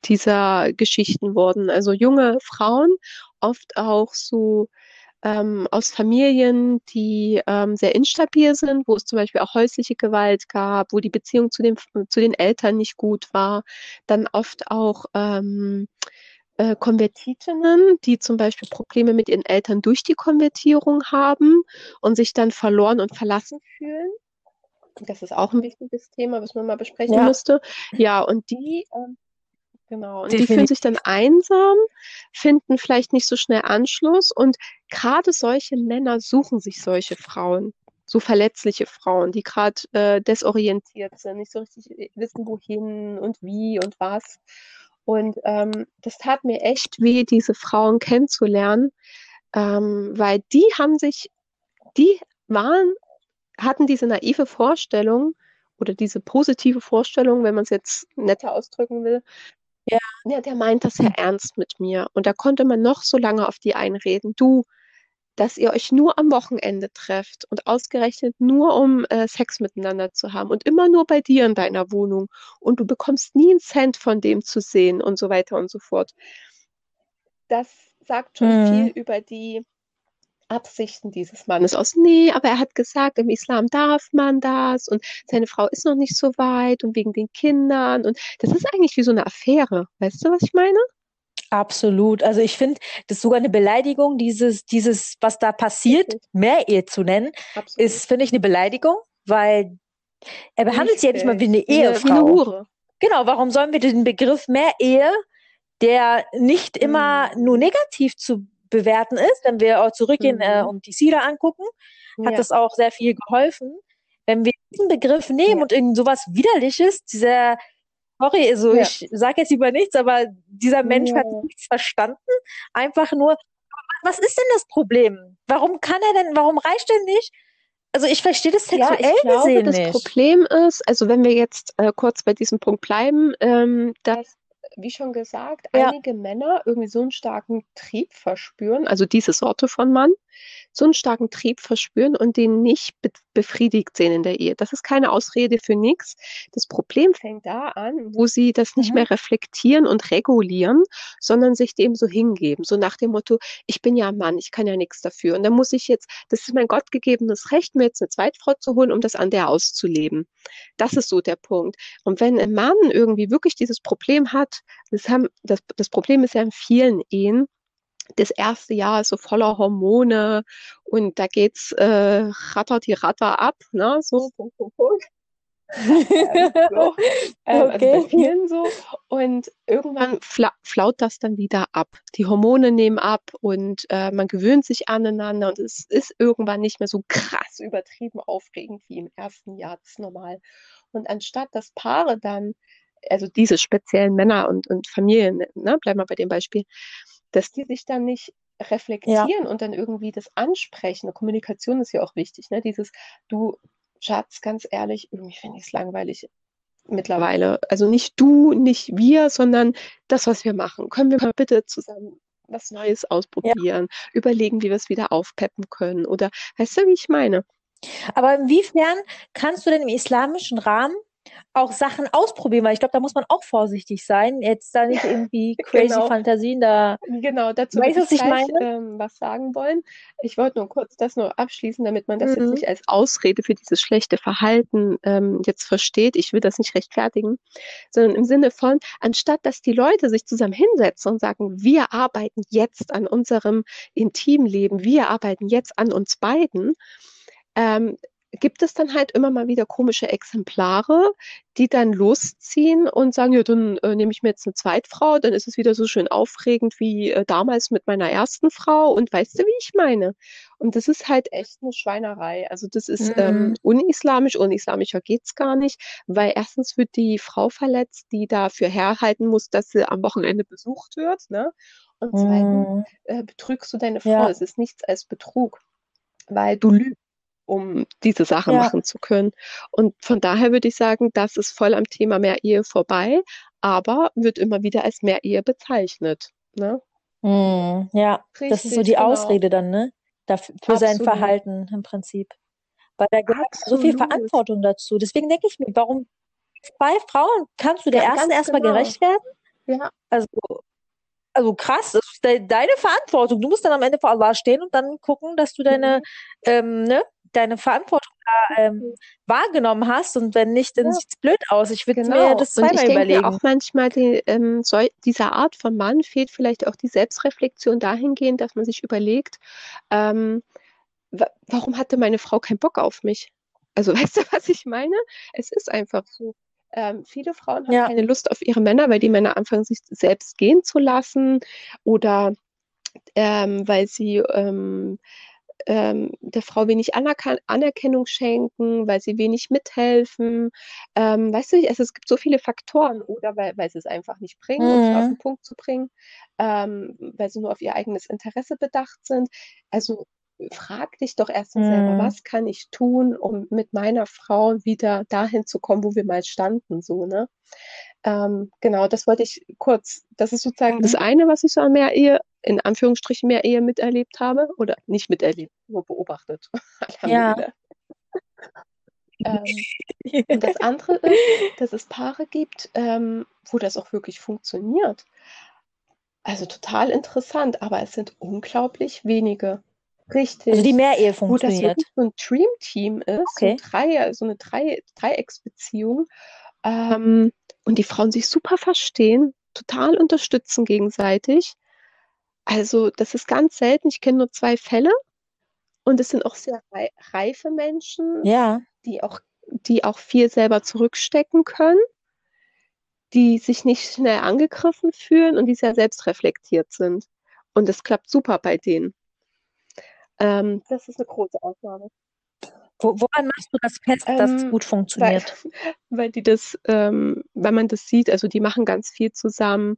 dieser Geschichten wurden. Also junge Frauen, oft auch so ähm, aus Familien, die ähm, sehr instabil sind, wo es zum Beispiel auch häusliche Gewalt gab, wo die Beziehung zu den, zu den Eltern nicht gut war. Dann oft auch ähm, äh, Konvertitinnen, die zum Beispiel Probleme mit ihren Eltern durch die Konvertierung haben und sich dann verloren und verlassen fühlen. Das ist auch ein wichtiges Thema, was man mal besprechen Ja. müsste. Ja, und die, ähm, genau, und die Definitiv. fühlen sich dann einsam, finden vielleicht nicht so schnell Anschluss und gerade solche Männer suchen sich solche Frauen, so verletzliche Frauen, die gerade äh, desorientiert sind, nicht so richtig wissen, wohin und wie und was. Und ähm, das tat mir echt weh, diese Frauen kennenzulernen, ähm, weil die haben sich, die waren, hatten diese naive Vorstellung oder diese positive Vorstellung, wenn man es jetzt netter ausdrücken will. Ja. Ja, der meint das ja ernst mit mir. Und da konnte man noch so lange auf die einreden. Du, dass ihr euch nur am Wochenende trefft und ausgerechnet nur um äh, Sex miteinander zu haben und immer nur bei dir in deiner Wohnung und du bekommst nie einen Cent von dem zu sehen und so weiter und so fort. Das sagt schon Mhm. viel über die Absichten dieses Mannes aus. Nee, aber er hat gesagt, im Islam darf man das und seine Frau ist noch nicht so weit und wegen den Kindern und das ist eigentlich wie so eine Affäre. Weißt du, was ich meine? Absolut. Also ich finde, das ist sogar eine Beleidigung, dieses, dieses, was da passiert, Richtig. Mehr-Ehe zu nennen, Absolut. ist, finde ich, eine Beleidigung, weil er behandelt sie ja nicht mal wie eine Richtig. Wie eine, Ehefrau. Hure. Genau, warum sollen wir den Begriff Mehr-Ehe, der nicht immer Mhm. nur negativ zu bewerten ist, wenn wir auch zurückgehen äh, Mhm. und die Sira angucken, hat Ja. das auch sehr viel geholfen. Wenn wir diesen Begriff nehmen Ja. und irgend sowas Widerliches, dieser sorry, also Ja. ich sage jetzt lieber nichts, aber dieser Mensch hat Ja. nichts verstanden. Einfach nur, was ist denn das Problem? Warum kann er denn, warum reicht er nicht? Also ich verstehe das Ja, sexuell ich glaube, gesehen das nicht. Problem ist, also wenn wir jetzt äh, kurz bei diesem Punkt bleiben, ähm, dass, wie schon gesagt, Ja. einige Männer irgendwie so einen starken Trieb verspüren, also diese Sorte von Mann, so einen starken Trieb verspüren und den nicht be befriedigt sehen in der Ehe. Das ist keine Ausrede für nichts. Das Problem fängt da an, wo sie das nicht Mhm. mehr reflektieren und regulieren, sondern sich dem so hingeben, so nach dem Motto, ich bin ja ein Mann, ich kann ja nichts dafür. Und dann muss ich jetzt, das ist mein gottgegebenes Recht, mir jetzt eine Zweitfrau zu holen, um das an der auszuleben. Das ist so der Punkt. Und wenn ein Mann irgendwie wirklich dieses Problem hat, das haben, das, das Problem ist ja in vielen Ehen, das erste Jahr ist so voller Hormone und da geht's äh, rattert die Ratter ab, ne? So, Punkt, Punkt, Punkt. So. Ähm, [LAUGHS] also bei Okay. vielen so. Und irgendwann fla flaut das dann wieder ab. Die Hormone nehmen ab und äh, man gewöhnt sich aneinander und es ist irgendwann nicht mehr so krass übertrieben aufregend wie im ersten Jahr. Das ist normal. Und anstatt dass Paare dann, also diese speziellen Männer und, und Familien, ne, bleiben wir bei dem Beispiel, dass die sich dann nicht Ja. reflektieren und dann irgendwie das ansprechen. Kommunikation ist ja auch wichtig, ne? Dieses, du, Schatz, ganz ehrlich, irgendwie finde ich es langweilig mittlerweile. Also nicht du, nicht wir, sondern das, was wir machen. Können wir mal bitte zusammen was Neues Ja. ausprobieren, überlegen, wie wir es wieder aufpeppen können? Oder weißt du, wie ich meine? Aber inwiefern kannst du denn im islamischen Rahmen auch Sachen ausprobieren? Weil ich glaube, da muss man auch vorsichtig sein. Jetzt da nicht irgendwie [LAUGHS] crazy Genau. Fantasien da. Genau, dazu Weißt was ich ich gleich ähm, was sagen wollen. Ich wollte nur kurz das nur abschließen, damit man das jetzt Mhm. nicht als Ausrede für dieses schlechte Verhalten ähm, jetzt versteht. Ich will das nicht rechtfertigen, sondern im Sinne von, anstatt dass die Leute sich zusammen hinsetzen und sagen, wir arbeiten jetzt an unserem Intimleben, wir arbeiten jetzt an uns beiden, ähm, gibt es dann halt immer mal wieder komische Exemplare, die dann losziehen und sagen, ja, dann äh, nehme ich mir jetzt eine Zweitfrau, dann ist es wieder so schön aufregend wie äh, damals mit meiner ersten Frau und weißt du, wie ich meine? Und das ist halt echt eine Schweinerei. Also das ist ähm, Mhm. unislamisch, unislamischer geht's gar nicht, weil erstens wird die Frau verletzt, die dafür herhalten muss, dass sie am Wochenende besucht wird, ne? Und zweitens Mhm. äh, betrügst du deine Frau. Ja. Es ist nichts als Betrug, weil du lügst, um diese Sache Ja. machen zu können. Und von daher würde ich sagen, das ist voll am Thema Mehrehe vorbei, aber wird immer wieder als Mehrehe bezeichnet. Ne? Mhm. Ja, das ist so Richtig, die genau. Ausrede dann, ne? Dafür, für sein Absolut. So im Prinzip. Weil da gehört so viel Absolut. Verantwortung dazu. Deswegen denke ich mir, warum zwei Frauen kannst du der Ja, ersten erstmal genau. gerecht werden? Ja, Also, also krass, das ist de deine Verantwortung. Du musst dann am Ende vor Allah stehen und dann gucken, dass du deine, ähm, ne, deine Verantwortung da ähm, wahrgenommen hast. Und wenn nicht, dann Ja. sieht's blöd aus. Ich würde mir genau. das Und ich zweimal denke mir überlegen. auch manchmal, die, ähm, soll, dieser Art von Mann fehlt vielleicht auch die Selbstreflexion dahingehend, dass man sich überlegt, ähm, wa warum hatte meine Frau keinen Bock auf mich? Also [LAUGHS] weißt du, was ich meine? Es ist einfach so. Ähm, viele Frauen haben Ja. keine Lust auf ihre Männer, weil die Männer anfangen, sich selbst gehen zu lassen oder ähm, weil sie ähm, ähm, der Frau wenig Anerkan Anerkennung schenken, weil sie wenig mithelfen. Ähm, weißt du, also es gibt so viele Faktoren oder weil, weil sie es einfach nicht bringen, um es auf Mhm. den Punkt zu bringen, ähm, weil sie nur auf ihr eigenes Interesse bedacht sind. Also frag dich doch selber, Mhm. was kann ich tun, um mit meiner Frau wieder dahin zu kommen, wo wir mal standen, so, ne? Ähm, genau, das wollte ich kurz, das ist sozusagen das Mhm. eine, was ich so an Mehrehe, in Anführungsstrichen Mehrehe miterlebt habe, oder nicht miterlebt, nur beobachtet. [LAUGHS] Ja. Ähm, und das andere ist, dass es Paare gibt, ähm, wo das auch wirklich funktioniert. Also total interessant, aber es sind unglaublich wenige. Richtig. Also die Mehrehe Wo das funktioniert. wirklich so ein Dream-Team ist, so, Okay. Dreier, so eine Drei Dreiecksbeziehung. Ähm, und die Frauen sich super verstehen, total unterstützen gegenseitig. Also das ist ganz selten. Ich kenne nur zwei Fälle und es sind auch sehr rei reife Menschen, Ja. die auch, die auch viel selber zurückstecken können, die sich nicht schnell angegriffen fühlen und die sehr selbstreflektiert sind. Und es klappt super bei denen. Ähm, das ist eine große Ausnahme. Wo, woran machst du das fest, dass es Ähm, gut weil, funktioniert? [LAUGHS] weil die das, ähm, weil man das sieht, also die machen ganz viel zusammen,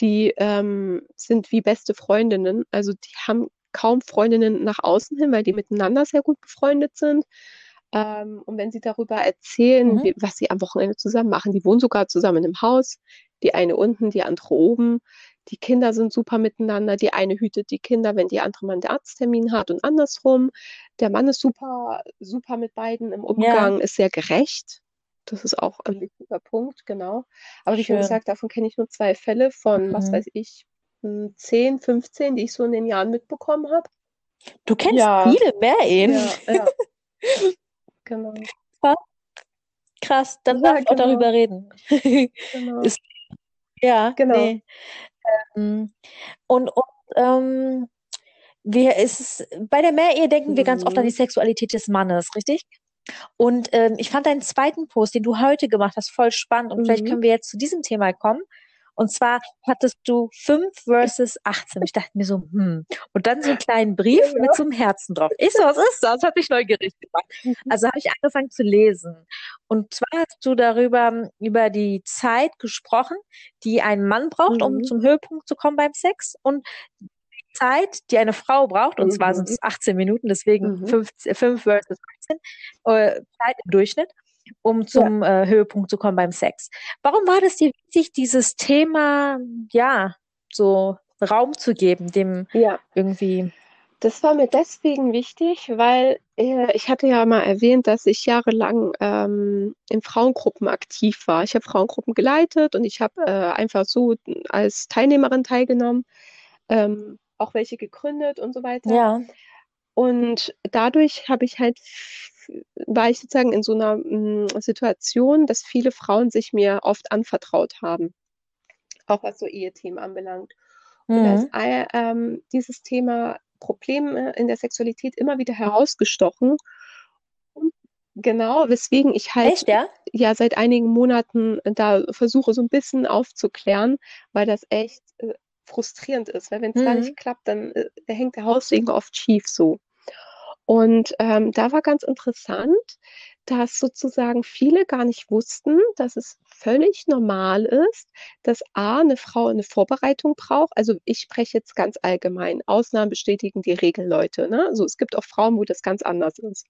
die ähm, sind wie beste Freundinnen, also die haben kaum Freundinnen nach außen hin, weil die miteinander sehr gut befreundet sind. Ähm, und wenn sie darüber erzählen, Mhm. wie, was sie am Wochenende zusammen machen, die wohnen sogar zusammen im Haus, die eine unten, die andere oben. Die Kinder sind super miteinander. Die eine hütet die Kinder, wenn die andere mal einen Arzttermin hat und andersrum. Der Mann ist super, super mit beiden im Ja, Umgang, ist sehr gerecht. Das ist auch ein wichtiger Punkt, genau. Aber wie schon gesagt, davon kenne ich nur zwei Fälle von, was Mhm. weiß ich, hm, 10, 15, die ich so in den Jahren mitbekommen habe. Du kennst Ja, viele Meerehen. ja, ja, [LAUGHS] genau. Krass, dann Ja, darf ich auch genau, darüber reden. genau, [LAUGHS] Ist, ja, genau. nee. Ähm, Und, und ähm, wir, ist es, bei der Meerehe denken wir ganz oft an die Mhm. Sexualität des Mannes, richtig? Und ähm, ich fand deinen zweiten Post, den du heute gemacht hast, voll spannend. Und vielleicht Mhm. können wir jetzt zu diesem Thema kommen. Und zwar hattest du 5 versus 18. Ich dachte mir so, hm. Und dann so einen kleinen Brief Genau. mit so einem Herzen drauf. Ich so, was ist das? Hat mich neugierig gemacht. Mhm. Also habe ich angefangen zu lesen. Und zwar hast du darüber, über die Zeit gesprochen, die ein Mann braucht, um Mhm. zum Höhepunkt zu kommen beim Sex. Und die Zeit, die eine Frau braucht, und zwar sind Mhm. es 18 Minuten, deswegen Mhm. 5, 5 versus 18, äh, Zeit im Durchschnitt, um Ja. zum äh, Höhepunkt zu kommen beim Sex. Warum war das dir wichtig, dieses Thema, ja, so Raum zu geben, dem Ja. irgendwie, Das war mir deswegen wichtig, weil äh, ich hatte ja mal erwähnt, dass ich jahrelang ähm, in Frauengruppen aktiv war. Ich habe Frauengruppen geleitet und ich habe äh, einfach so als Teilnehmerin teilgenommen, ähm, auch welche gegründet und so weiter. ja, Und dadurch habe ich halt, war ich sozusagen in so einer mm, Situation, dass viele Frauen sich mir oft anvertraut haben, auch was so Ehethemen anbelangt. Und da ist mhm. ähm, dieses Thema Probleme in der Sexualität immer wieder herausgestochen. Und genau, weswegen ich halt Echt, ja? ja seit einigen Monaten da versuche, so ein bisschen aufzuklären, weil das echt äh, frustrierend ist. Weil wenn es da nicht Mhm. klappt, dann äh, hängt der Haussegen oft schief so. Und ähm, da war ganz interessant, dass sozusagen viele gar nicht wussten, dass es völlig normal ist, dass A, eine Frau eine Vorbereitung braucht. Also ich spreche jetzt ganz allgemein. Ausnahmen bestätigen die Regel, Leute. Ne? Also es gibt auch Frauen, wo das ganz anders ist.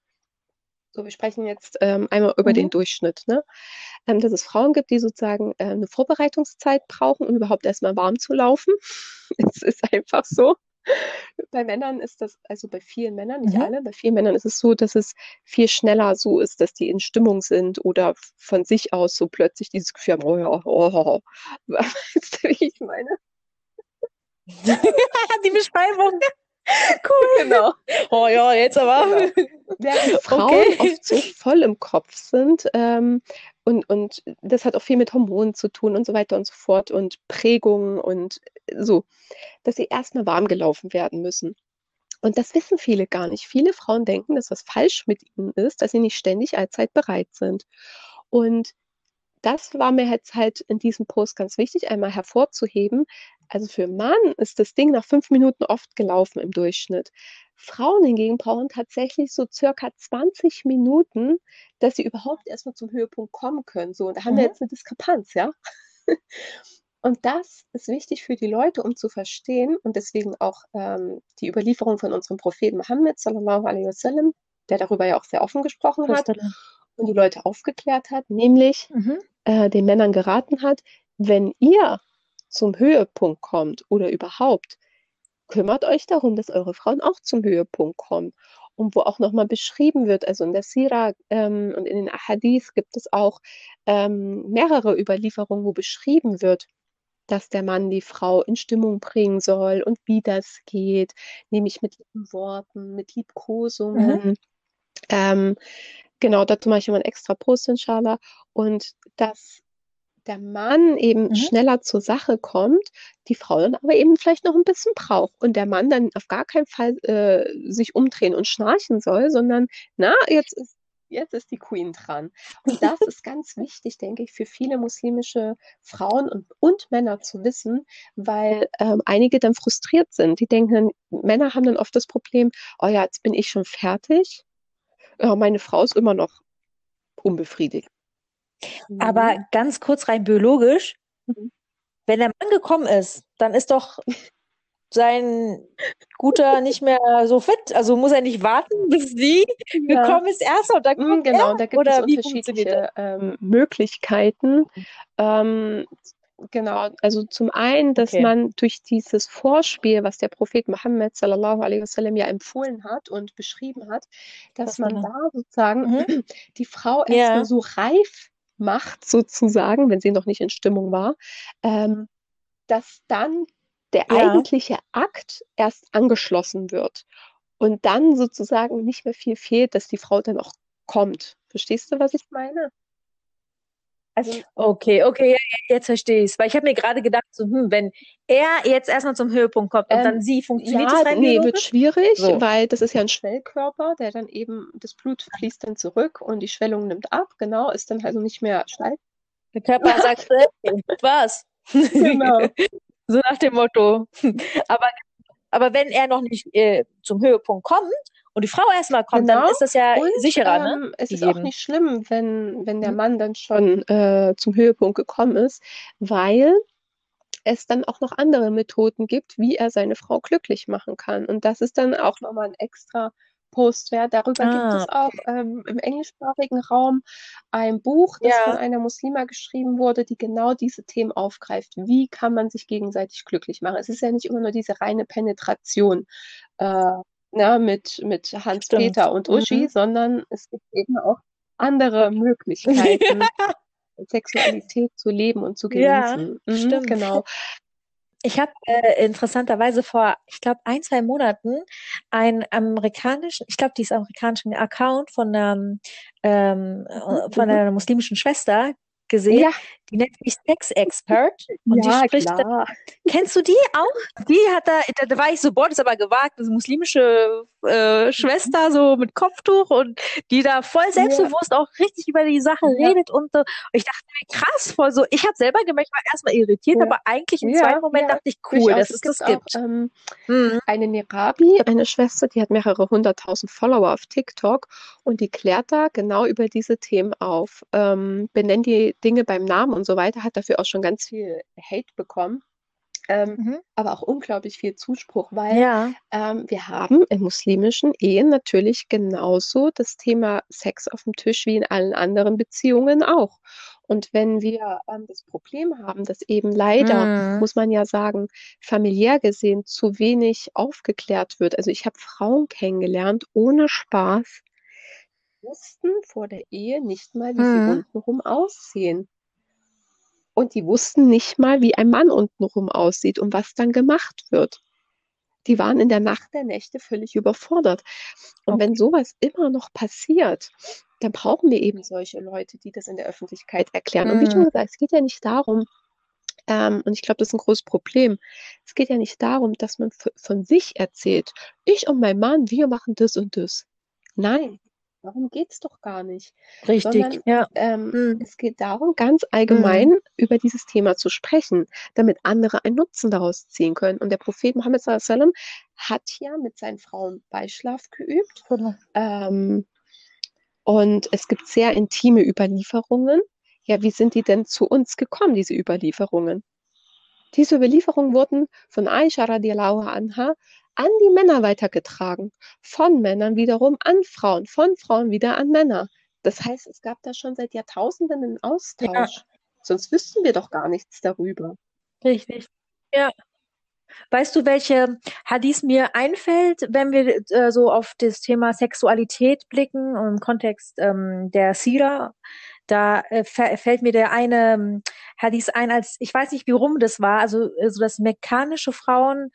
So, wir sprechen jetzt ähm, einmal über den Mhm. Durchschnitt, ne? Ähm, dass es Frauen gibt, die sozusagen äh, eine Vorbereitungszeit brauchen, um überhaupt erstmal warm zu laufen. [LAUGHS] Es ist einfach so. [LAUGHS] Bei Männern ist das, also bei vielen Männern, nicht Mhm. alle, bei vielen Männern ist es so, dass es viel schneller so ist, dass die in Stimmung sind oder von sich aus so plötzlich dieses Gefühl haben, oh ja, oh, oh. [LAUGHS] Weißt du, wie ich meine? [LAUGHS] Die Beschreibung. Cool. Genau. Oh ja, jetzt aber. Genau. Während Frauen Okay. oft so voll im Kopf sind ähm, und, und das hat auch viel mit Hormonen zu tun und so weiter und so fort und Prägungen und so, dass sie erstmal warm gelaufen werden müssen. Und das wissen viele gar nicht. Viele Frauen denken, dass was falsch mit ihnen ist, dass sie nicht ständig allzeit bereit sind. Und das war mir jetzt halt in diesem Post ganz wichtig, einmal hervorzuheben. Also für einen Mann ist das Ding nach fünf Minuten oft gelaufen im Durchschnitt. Frauen hingegen brauchen tatsächlich so circa 20 Minuten, dass sie überhaupt erstmal zum Höhepunkt kommen können. So, und da haben wir Mhm. jetzt eine Diskrepanz, ja? Und das ist wichtig für die Leute, um zu verstehen und deswegen auch ähm, die Überlieferung von unserem Propheten Mohammed, sallallahu alaihi wasallam, der darüber ja auch sehr offen gesprochen hat und die Leute aufgeklärt hat, nämlich Mhm. äh, den Männern geraten hat, wenn ihr zum Höhepunkt kommt oder überhaupt, kümmert euch darum, dass eure Frauen auch zum Höhepunkt kommen. Und wo auch nochmal beschrieben wird, also in der Sira ähm, und in den Ahadith gibt es auch ähm, mehrere Überlieferungen, wo beschrieben wird, dass der Mann die Frau in Stimmung bringen soll und wie das geht, nämlich mit lieben Worten, mit Mhm. Liebkosungen. Ähm, genau, dazu mache ich immer einen extra Post, inshallah. Und dass der Mann eben Mhm. schneller zur Sache kommt, die Frau dann aber eben vielleicht noch ein bisschen braucht und der Mann dann auf gar keinen Fall äh, sich umdrehen und schnarchen soll, sondern na, jetzt ist, jetzt ist die Queen dran. Und [LAUGHS] das ist ganz wichtig, denke ich, für viele muslimische Frauen und, und Männer zu wissen, weil ähm, einige dann frustriert sind. Die denken dann, Männer haben dann oft das Problem, oh ja, jetzt bin ich schon fertig. ja, meine Frau ist immer noch unbefriedigt. Aber Mhm. ganz kurz rein biologisch, Mhm. wenn der Mann gekommen ist, dann ist doch [LAUGHS] sein Guter nicht mehr so fit. Also muss er nicht warten, [LAUGHS] bis sie Ja. gekommen ist erst und dann Mm, kommt Genau, er? da gibt Oder es das? unterschiedliche ähm, Möglichkeiten. Ähm, genau, also zum einen, dass Okay. man durch dieses Vorspiel, was der Prophet Mohammed sallallahu alaihi wasallam ja empfohlen hat und beschrieben hat, dass man Wassalam. da sozusagen Mhm. [CLEARS THROAT] die Frau Ja. erstmal so reif macht, sozusagen, wenn sie noch nicht in Stimmung war, ähm, dass dann der Ja. eigentliche Akt erst angeschlossen wird und dann sozusagen nicht mehr viel fehlt, dass die Frau dann auch kommt. Verstehst du, was ich meine? Also, Okay, okay, jetzt verstehe ich es. Weil ich habe mir gerade gedacht, so, hm, wenn er jetzt erstmal zum Höhepunkt kommt und Ähm, dann sie, funktioniert ja, das rein nee, wird schwierig, So. weil das ist ja ein Schwellkörper, der dann eben, das Blut fließt dann zurück und die Schwellung nimmt ab, genau, ist dann also nicht mehr steif. Der Körper [LAUGHS] sagt, äh, war's. Genau. So nach dem Motto. [LAUGHS] Aber, aber wenn er noch nicht äh, zum Höhepunkt kommt und die Frau erstmal kommt, dann Genau. ist das ja Und sicherer, ne? ähm, es ist auch Gegeben. nicht schlimm, wenn, wenn der Mhm. Mann dann schon äh, zum Höhepunkt gekommen ist, weil es dann auch noch andere Methoden gibt, wie er seine Frau glücklich machen kann. Und das ist dann auch nochmal ein extra Post wert. Darüber gibt Ah, es auch ähm, im englischsprachigen Raum ein Buch, das von Ja. einer Muslima geschrieben wurde, die genau diese Themen aufgreift. Wie kann man sich gegenseitig glücklich machen? Es ist ja nicht immer nur diese reine Penetration, äh, na, mit, mit. Hans-Peter und Uschi, Mhm. sondern es gibt eben auch andere [LAUGHS] Möglichkeiten, Sexualität zu leben und zu Ja, genießen. Mhm, stimmt. genau. Ich habe äh, interessanterweise vor, ich glaube, ein, zwei Monaten einen amerikanischen, ich glaube, diesen amerikanischen Account von einer, ähm, äh, von Mhm. einer muslimischen Schwester gesehen. Ja, Die nennt sich Sex Expert und die ja, spricht da, kennst du die auch? Die hat da, da, da war ich so, boah, das ist aber gewagt, das muslimische äh, Schwester, so mit Kopftuch und die da voll Ja, selbstbewusst auch richtig über die Sache ja, redet und so. Und ich dachte mir, krass, voll so, ich habe selber gemerkt, ich war erstmal irritiert, ja, aber eigentlich im zweiten ja, Moment ja, dachte ich, cool, dass Es das gibt. auch ähm, Mhm. eine Nerabi, eine Schwester, die hat mehrere hunderttausend Follower auf TikTok und die klärt da genau über diese Themen auf, ähm, benennt die Dinge beim Namen und so weiter, hat dafür auch schon ganz viel Hate bekommen, ähm, Mhm. aber auch unglaublich viel Zuspruch, weil Ja. ähm, wir haben in muslimischen Ehen natürlich genauso das Thema Sex auf dem Tisch wie in allen anderen Beziehungen auch. Und wenn wir ähm, das Problem haben, dass eben leider, Mhm. muss man ja sagen, familiär gesehen zu wenig aufgeklärt wird. Also ich habe Frauen kennengelernt, ohne Spaß, wussten vor der Ehe nicht mal, wie sie Mhm. untenrum aussehen. Und die wussten nicht mal, wie ein Mann untenrum aussieht und was dann gemacht wird. Die waren in der Nacht der Nächte völlig überfordert. Und wenn Okay. sowas immer noch passiert, dann brauchen wir eben solche Leute, die das in der Öffentlichkeit erklären. Und wie schon Mhm. gesagt, es geht ja nicht darum, ähm, und ich glaube, das ist ein großes Problem. Es geht ja nicht darum, dass man von sich erzählt, ich und mein Mann, wir machen das und das. Nein, darum geht es doch gar nicht. Richtig, Sondern ja. ähm, Mhm. es geht darum, ganz Mhm. allgemein über dieses Thema zu sprechen, damit andere einen Nutzen daraus ziehen können. Und der Prophet alaihi wasallam hat ja mit seinen Frauen Beischlaf geübt. Genau. Ähm, und es gibt sehr intime Überlieferungen. Ja, wie sind die denn zu uns gekommen, diese Überlieferungen? Diese Überlieferungen wurden von Aisha radiallahu anha an die Männer weitergetragen, von Männern wiederum an Frauen, von Frauen wieder an Männer. Das heißt, es gab da schon seit Jahrtausenden einen Ja, Austausch. Sonst wüssten wir doch gar nichts darüber. richtig. Ja. Weißt du, welche Hadith mir einfällt, wenn wir äh, so auf das Thema Sexualität blicken im Kontext ähm, der Sira? Da äh, fä- fällt mir der eine Hadith ein, als ich weiß nicht, wie rum das war, also äh, so dass mekanische Frauen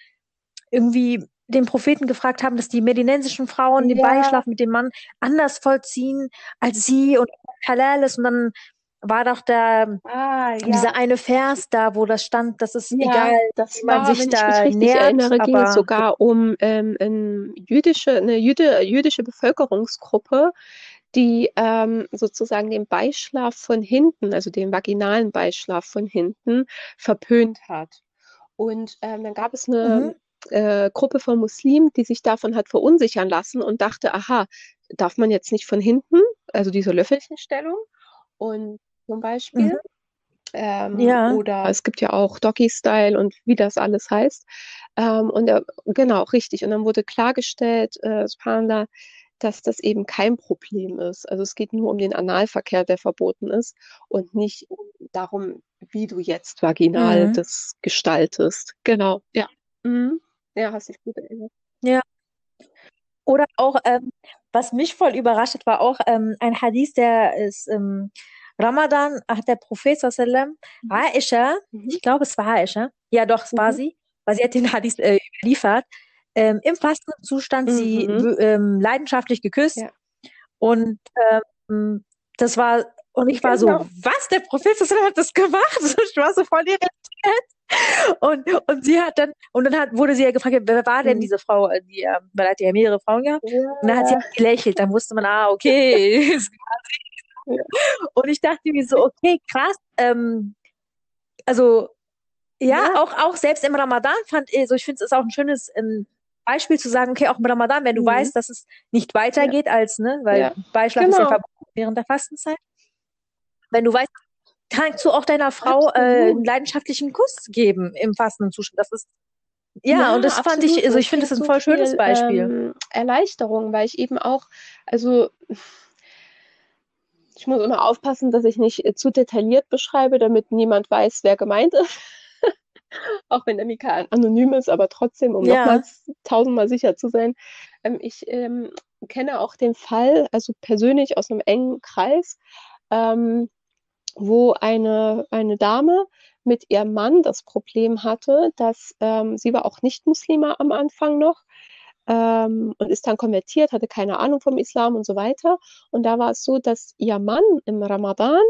irgendwie den Propheten gefragt haben, dass die medinensischen Frauen den Ja, Beischlaf mit dem Mann anders vollziehen als sie und halal ist. Und dann war doch der ah, dieser ja, eine Vers da, wo das stand, dass es ja, egal, das wie man war, sich wenn ich mich da richtig nähert, erinnere, ging es sogar um ähm, ein jüdische, eine jüde, jüdische Bevölkerungsgruppe, die ähm, sozusagen den Beischlaf von hinten, also den vaginalen Beischlaf von hinten, verpönt hat. Und ähm, dann gab es eine mhm. äh, Gruppe von Muslimen, die sich davon hat verunsichern lassen und dachte, aha, darf man jetzt nicht von hinten, also diese Löffelchenstellung und zum Beispiel. Mhm. Ähm, Ja. oder es gibt ja auch Doggy-Style und wie das alles heißt. Ähm, und er, genau, richtig. Und dann wurde klargestellt, äh, subhanallah, dass das eben kein Problem ist. Also es geht nur um den Analverkehr, der verboten ist und nicht darum, wie du jetzt vaginal Mhm. das gestaltest. Genau, ja. Mhm. Ja, hast dich gut erinnert. Ja. Oder auch, ähm, was mich voll überrascht hat, war auch ähm, ein Hadith, der ist im Ramadan, hat der Prophet sallam, Mhm. Aisha, Mhm. ich glaube, es war Aisha, ja doch, es war Mhm. sie, weil sie hat den Hadith äh, überliefert, ähm, im Fastenzustand sie Mhm. w- ähm, leidenschaftlich geküsst Ja. und ähm, das war, und ich war so, Genau. was, der Prophet sallam hat das gemacht? [LAUGHS] Ich war so voll irritiert. Und, und sie hat dann, und dann hat, wurde sie ja gefragt, wer war denn Mhm. diese Frau, äh, die, weil er hat ja mehrere Frauen gehabt. Und dann hat sie Ja. halt gelächelt, dann wusste man, ah, okay. [LAUGHS] sie. Ja. Und ich dachte mir so, okay, krass, ähm, also, ja, Ja. auch, auch selbst im Ramadan fand ich, so, ich finde es ist auch ein schönes ähm, Beispiel zu sagen, okay, auch im Ramadan, wenn du Mhm. weißt, dass es nicht weitergeht als, ne, weil Ja. Beischlaf ist ja Genau. verboten während der Fastenzeit. Wenn du weißt, kannst du auch deiner Frau äh, Absolut. einen leidenschaftlichen Kuss geben im Fastenzustand. Das ist, ja, Ja, und das fand ich, absolut. also ich finde, es das ist ein voll so schönes viel Beispiel. ähm, Erleichterung, weil ich eben auch, also ich muss immer aufpassen, dass ich nicht äh, zu detailliert beschreibe, damit niemand weiß, wer gemeint ist. [LAUGHS] Auch wenn der Mika anonym ist, aber trotzdem, um Ja. nochmals tausendmal sicher zu sein. Ähm, ich ähm, kenne auch den Fall, also persönlich aus einem engen Kreis, ähm, wo eine, eine Dame mit ihrem Mann das Problem hatte, dass ähm, sie war auch nicht Muslima am Anfang noch ähm, und ist dann konvertiert, hatte keine Ahnung vom Islam und so weiter. Und da war es so, dass ihr Mann im Ramadan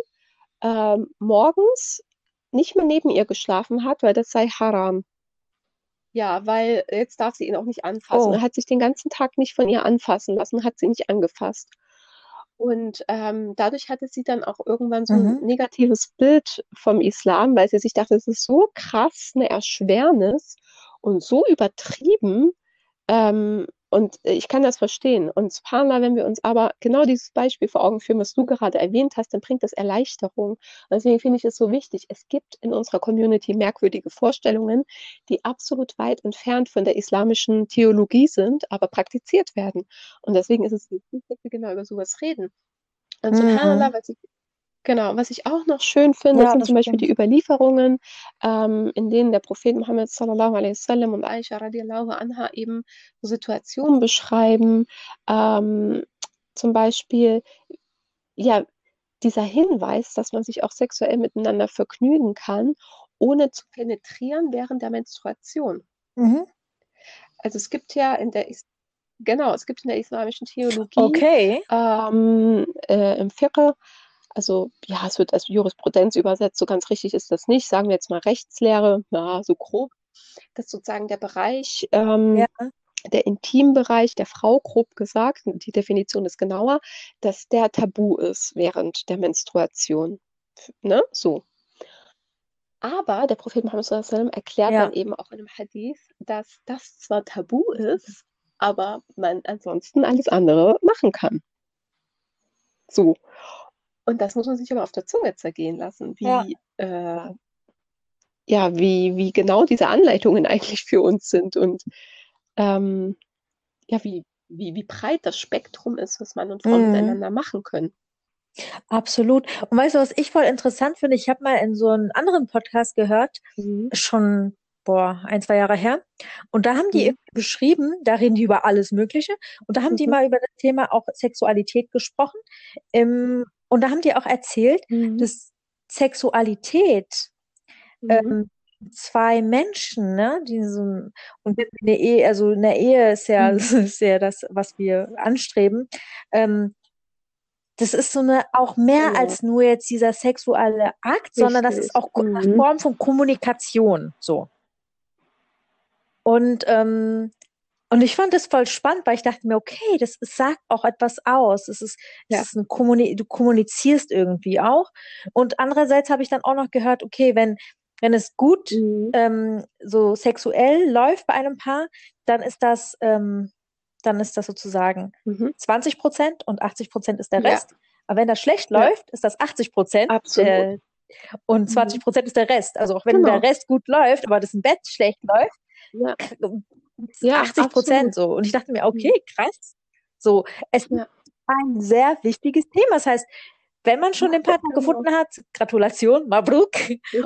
ähm, morgens nicht mehr neben ihr geschlafen hat, weil das sei haram. Ja, weil jetzt darf sie ihn auch nicht anfassen. Oh. Er hat sich den ganzen Tag nicht von ihr anfassen lassen, hat sie nicht angefasst. Und ähm, dadurch hatte sie dann auch irgendwann so ein Mhm. negatives Bild vom Islam, weil sie sich dachte, es ist so krass eine Erschwernis und so übertrieben. Ähm, und ich kann das verstehen. Und subhanallah, wenn wir uns aber genau dieses Beispiel vor Augen führen, was du gerade erwähnt hast, dann bringt das Erleichterung. Und deswegen finde ich es so wichtig. Es gibt in unserer Community merkwürdige Vorstellungen, die absolut weit entfernt von der islamischen Theologie sind, aber praktiziert werden. Und deswegen ist es wichtig, dass wir genau über sowas reden. Und Mhm. subhanallah, was ich, genau, was ich auch noch schön finde, Ja, sind zum Beispiel stimmt. die Überlieferungen, ähm, in denen der Prophet Muhammad sallallahu alaihi wasallam und Aisha radiallahu anha eben Situationen beschreiben. Ähm, zum Beispiel, ja, dieser Hinweis, dass man sich auch sexuell miteinander vergnügen kann, ohne zu penetrieren während der Menstruation. Mhm. Also es gibt ja in der, genau, es gibt in der islamischen Theologie Okay. ähm, äh, im Fiqh, also ja, es wird als Jurisprudenz übersetzt, so ganz richtig ist das nicht, sagen wir jetzt mal Rechtslehre, na, so grob, dass sozusagen der Bereich, ähm, Ja. der Intimbereich der Frau, grob gesagt, die Definition ist genauer, dass der tabu ist während der Menstruation. Ne? So. Aber der Prophet Muhammad erklärt Ja. dann eben auch in einem Hadith, dass das zwar tabu ist, aber man ansonsten alles andere machen kann. So. Und das muss man sich aber auf der Zunge zergehen lassen, Ja. wie, äh, ja, wie, wie genau diese Anleitungen [LAUGHS] eigentlich für uns sind und ähm, ja, wie, wie, wie breit das Spektrum ist, was Mann und Frau Mhm. miteinander machen können. Absolut. Und weißt du, was ich voll interessant finde? Ich habe mal in so einem anderen Podcast gehört, Mhm. schon, boah, ein, zwei Jahre her. Und da haben die Mhm. beschrieben, da reden die über alles Mögliche. Und da haben die Mhm. mal über das Thema auch Sexualität gesprochen. Ähm, und da haben die auch erzählt, Mhm. dass Sexualität Mhm. ähm, zwei Menschen, ne, die so und in der Ehe, also in der Ehe ist ja, Mhm. [LAUGHS] das ist ja das, was wir anstreben. Ähm, das ist so eine auch mehr Genau. als nur jetzt dieser sexuelle Akt, sondern das ist Richtig. auch eine Mhm. Form von Kommunikation, so. Und ähm, und ich fand das voll spannend, weil ich dachte mir, okay, das es sagt auch etwas aus. Es ist, es Ja. ist ein Kommuni du kommunizierst irgendwie auch. Und andererseits habe ich dann auch noch gehört, okay, wenn wenn es gut mhm. ähm, so sexuell läuft bei einem Paar, dann ist das, ähm, dann ist das sozusagen mhm. 20 Prozent und 80 Prozent ist der Rest. Ja. Aber wenn das schlecht ja. läuft, ist das 80 Prozent äh, und 20 mhm. Prozent ist der Rest. Also auch wenn genau. der Rest gut läuft, aber das Bett schlecht läuft, ja. Ja 80 Prozent so. Und ich dachte mir, okay, mhm. krass. So, es ist ein sehr wichtiges Thema. Das heißt, wenn man schon den Partner genau. gefunden hat, Gratulation, Mabruk.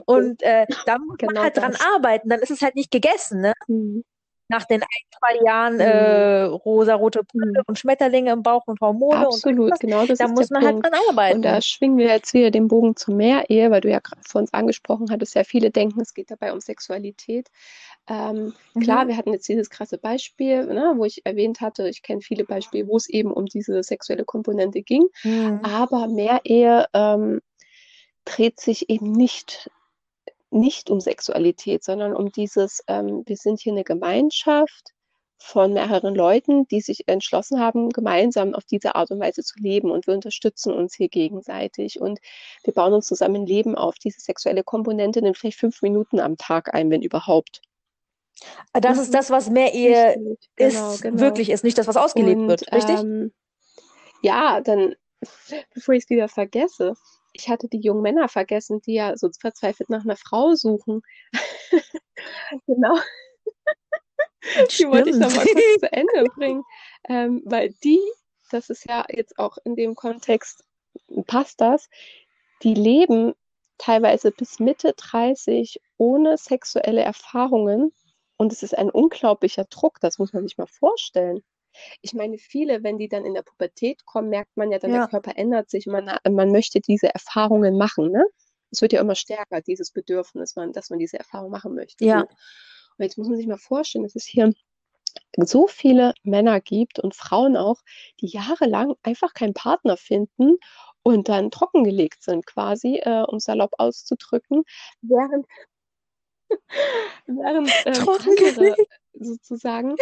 Und äh, da muss genau man halt das. dran arbeiten, dann ist es halt nicht gegessen, ne? Mhm. Nach den ein, zwei Jahren mhm. äh, rosa-rote Brille mhm. und Schmetterlinge im Bauch und Hormone. Absolut, und genau. Das da muss man Punkt. halt dran arbeiten. Und da schwingen wir jetzt wieder den Bogen zur Mehrehe, weil du ja vor uns angesprochen hattest, ja viele denken, es geht dabei um Sexualität. Ähm, mhm. Klar, wir hatten jetzt dieses krasse Beispiel, ne, wo ich erwähnt hatte, ich kenne viele Beispiele, wo es eben um diese sexuelle Komponente ging, mhm. aber mehr Ehe ähm, dreht sich eben nicht, nicht um Sexualität, sondern um dieses, ähm, wir sind hier eine Gemeinschaft von mehreren Leuten, die sich entschlossen haben, gemeinsam auf diese Art und Weise zu leben und wir unterstützen uns hier gegenseitig und wir bauen uns zusammen ein Leben auf. Diese sexuelle Komponente nimmt vielleicht fünf Minuten am Tag ein, wenn überhaupt. Das ist mhm. das, was mehr Ehe genau, ist, genau. wirklich ist, nicht das, was ausgelebt und, wird, richtig? Ähm, ja, dann, [LAUGHS] bevor ich es wieder vergesse, ich hatte die jungen Männer vergessen, die ja so verzweifelt nach einer Frau suchen. [LAUGHS] genau. [LAUGHS] die wollte ich nochmal kurz zu Ende bringen, ähm, weil die, das ist ja jetzt auch in dem Kontext, passt das, die leben teilweise bis Mitte 30 ohne sexuelle Erfahrungen und es ist ein unglaublicher Druck, das muss man sich mal vorstellen. Ich meine, viele, wenn die dann in der Pubertät kommen, merkt man ja dann, ja. der Körper ändert sich und man, man möchte diese Erfahrungen machen. Ne? Es wird ja immer stärker, dieses Bedürfnis, man, dass man diese Erfahrung machen möchte. Ja. Und jetzt muss man sich mal vorstellen, dass es hier so viele Männer gibt und Frauen auch, die jahrelang einfach keinen Partner finden und dann trockengelegt sind quasi, äh, um salopp auszudrücken, während [LAUGHS] Während ähm, andere sozusagen,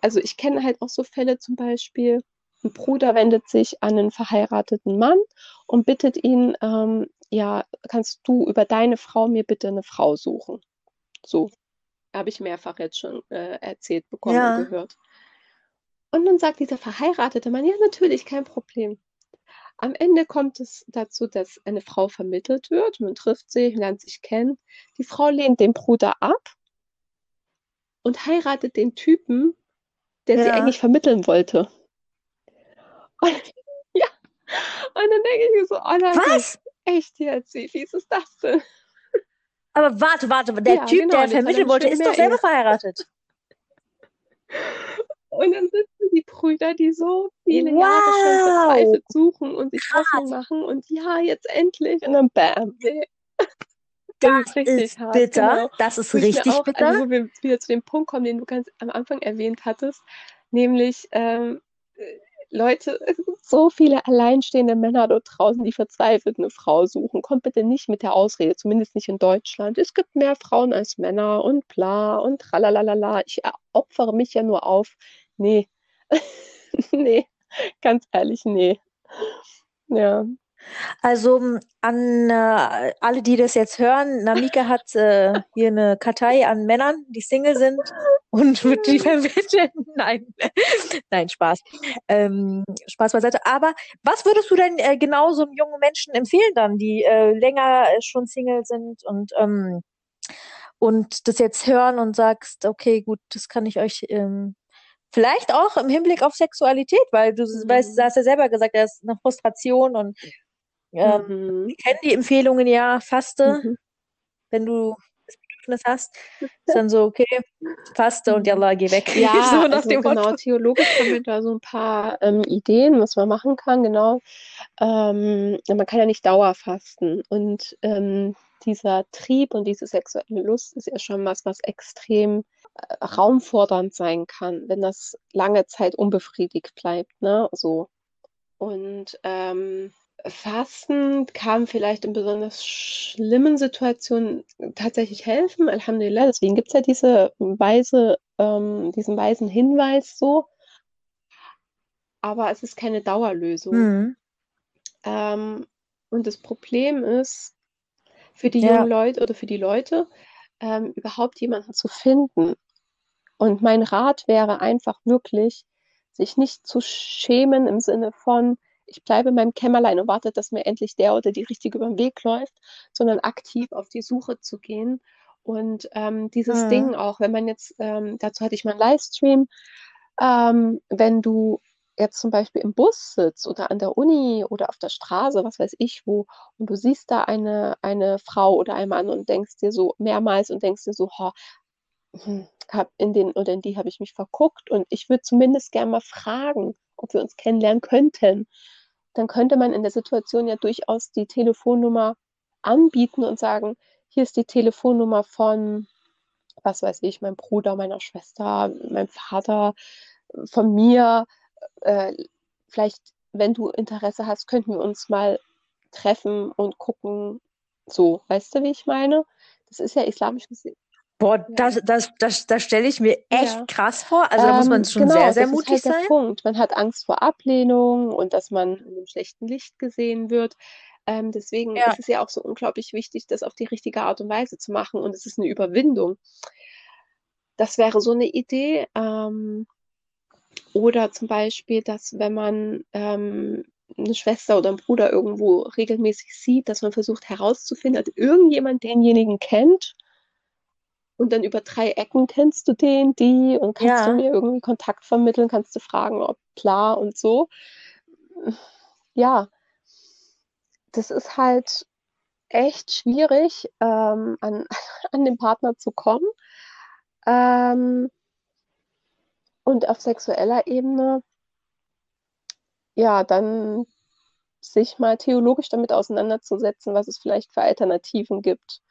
also ich kenne halt auch so Fälle zum Beispiel, ein Bruder wendet sich an einen verheirateten Mann und bittet ihn, ähm, ja, kannst du über deine Frau mir bitte eine Frau suchen? So habe ich mehrfach jetzt schon äh, erzählt bekommen ja. und gehört. Und dann sagt dieser verheiratete Mann, ja, natürlich, kein Problem. Am Ende kommt es dazu, dass eine Frau vermittelt wird. Man trifft sich, lernt sich kennen. Die Frau lehnt den Bruder ab und heiratet den Typen, der ja. sie eigentlich vermitteln wollte. Und, [LAUGHS] ja. Und dann denke ich mir so, oh nein, Was? Echt jetzt? Wie fies ist das denn? Aber warte, warte, der ja, Typ, genau, der vermitteln wollte, ist doch selber verheiratet. [LAUGHS] Und dann sitzen die Brüder, die so viele wow. Jahre schon verzweifelt suchen und sich Hoffnung machen und ja, jetzt endlich und dann bam. Nee. Das, [LAUGHS] das ist, ist hart, bitter. Genau. Das ist richtig auch, bitter. Also, wo wir wieder zu dem Punkt kommen, den du ganz am Anfang erwähnt hattest, nämlich ähm, Leute, [LAUGHS] so viele alleinstehende Männer dort draußen, die verzweifelt eine Frau suchen. Kommt bitte nicht mit der Ausrede, zumindest nicht in Deutschland. Es gibt mehr Frauen als Männer und bla und tralalala. Ich opfere mich ja nur auf nee. [LAUGHS] nee, ganz ehrlich, nee. Ja. Also an äh, alle, die das jetzt hören, Namika hat äh, hier eine Kartei an Männern, die Single sind und [LAUGHS] wird die [LAUGHS] vermitteln. Nein, [LAUGHS] nein, Spaß. Ähm, Spaß beiseite. Aber was würdest du denn äh, genau so einem jungen Menschen empfehlen dann, die äh, länger schon Single sind und ähm, und das jetzt hören und sagst, okay, gut, das kann ich euch ähm, Vielleicht auch im Hinblick auf Sexualität, weil du mhm. weißt, du hast ja selber gesagt, da ist eine Frustration und ähm, mhm. ich kenne die Empfehlungen ja, faste, mhm. wenn du das Bedürfnis hast, [LAUGHS] ist dann so, okay, faste und yalla, geh weg. Ja, [LAUGHS] so also genau, Motto. theologisch haben wir da so ein paar ähm, Ideen, was man machen kann, genau. Ähm, man kann ja nicht dauerfasten und ähm, dieser Trieb und diese sexuelle Lust ist ja schon was, was extrem äh, raumfordernd sein kann, wenn das lange Zeit unbefriedigt bleibt, ne? So. Und ähm, Fasten kann vielleicht in besonders schlimmen Situationen tatsächlich helfen. Alhamdulillah, deswegen gibt es ja diese weise, ähm, diesen weisen Hinweis so. Aber es ist keine Dauerlösung. Mhm. Ähm, und das Problem ist, für die Ja. jungen Leute oder für die Leute, ähm, überhaupt jemanden zu finden. Und mein Rat wäre einfach wirklich, sich nicht zu schämen im Sinne von, ich bleibe in meinem Kämmerlein und warte, dass mir endlich der oder die Richtige über den Weg läuft, sondern aktiv auf die Suche zu gehen. Und ähm, dieses Mhm. Ding auch, wenn man jetzt, ähm, dazu hatte ich mal einen Livestream, ähm, wenn du jetzt zum Beispiel im Bus sitzt oder an der Uni oder auf der Straße, was weiß ich wo, und du siehst da eine, eine Frau oder einen Mann und denkst dir so mehrmals und denkst dir so, "Ha, hm, hab in den oder in die habe ich mich verguckt und ich würde zumindest gerne mal fragen, ob wir uns kennenlernen könnten. Dann könnte man in der Situation ja durchaus die Telefonnummer anbieten und sagen, hier ist die Telefonnummer von, was weiß ich, meinem Bruder, meiner Schwester, meinem Vater, von mir. Äh, vielleicht, wenn du Interesse hast, könnten wir uns mal treffen und gucken. So, weißt du, wie ich meine? Das ist ja islamisch gesehen. Boah, das, das, das, das stelle ich mir echt Ja. krass vor. Also da muss man Ähm, schon genau, sehr, sehr das ist mutig halt der sein. Punkt. Man hat Angst vor Ablehnung und dass man in einem schlechten Licht gesehen wird. Ähm, deswegen Ja. ist es ja auch so unglaublich wichtig, das auf die richtige Art und Weise zu machen. Und es ist eine Überwindung. Das wäre so eine Idee. Ähm, oder zum Beispiel, dass wenn man ähm, eine Schwester oder einen Bruder irgendwo regelmäßig sieht, dass man versucht herauszufinden, hat irgendjemand denjenigen kennt und dann über drei Ecken kennst du den, die und kannst du Ja. mir irgendwie Kontakt vermitteln, kannst du fragen, ob klar und so. Ja, das ist halt echt schwierig, ähm, an, [LAUGHS] an den Partner zu kommen. Ähm, und auf sexueller Ebene, ja, dann sich mal theologisch damit auseinanderzusetzen, was es vielleicht für Alternativen gibt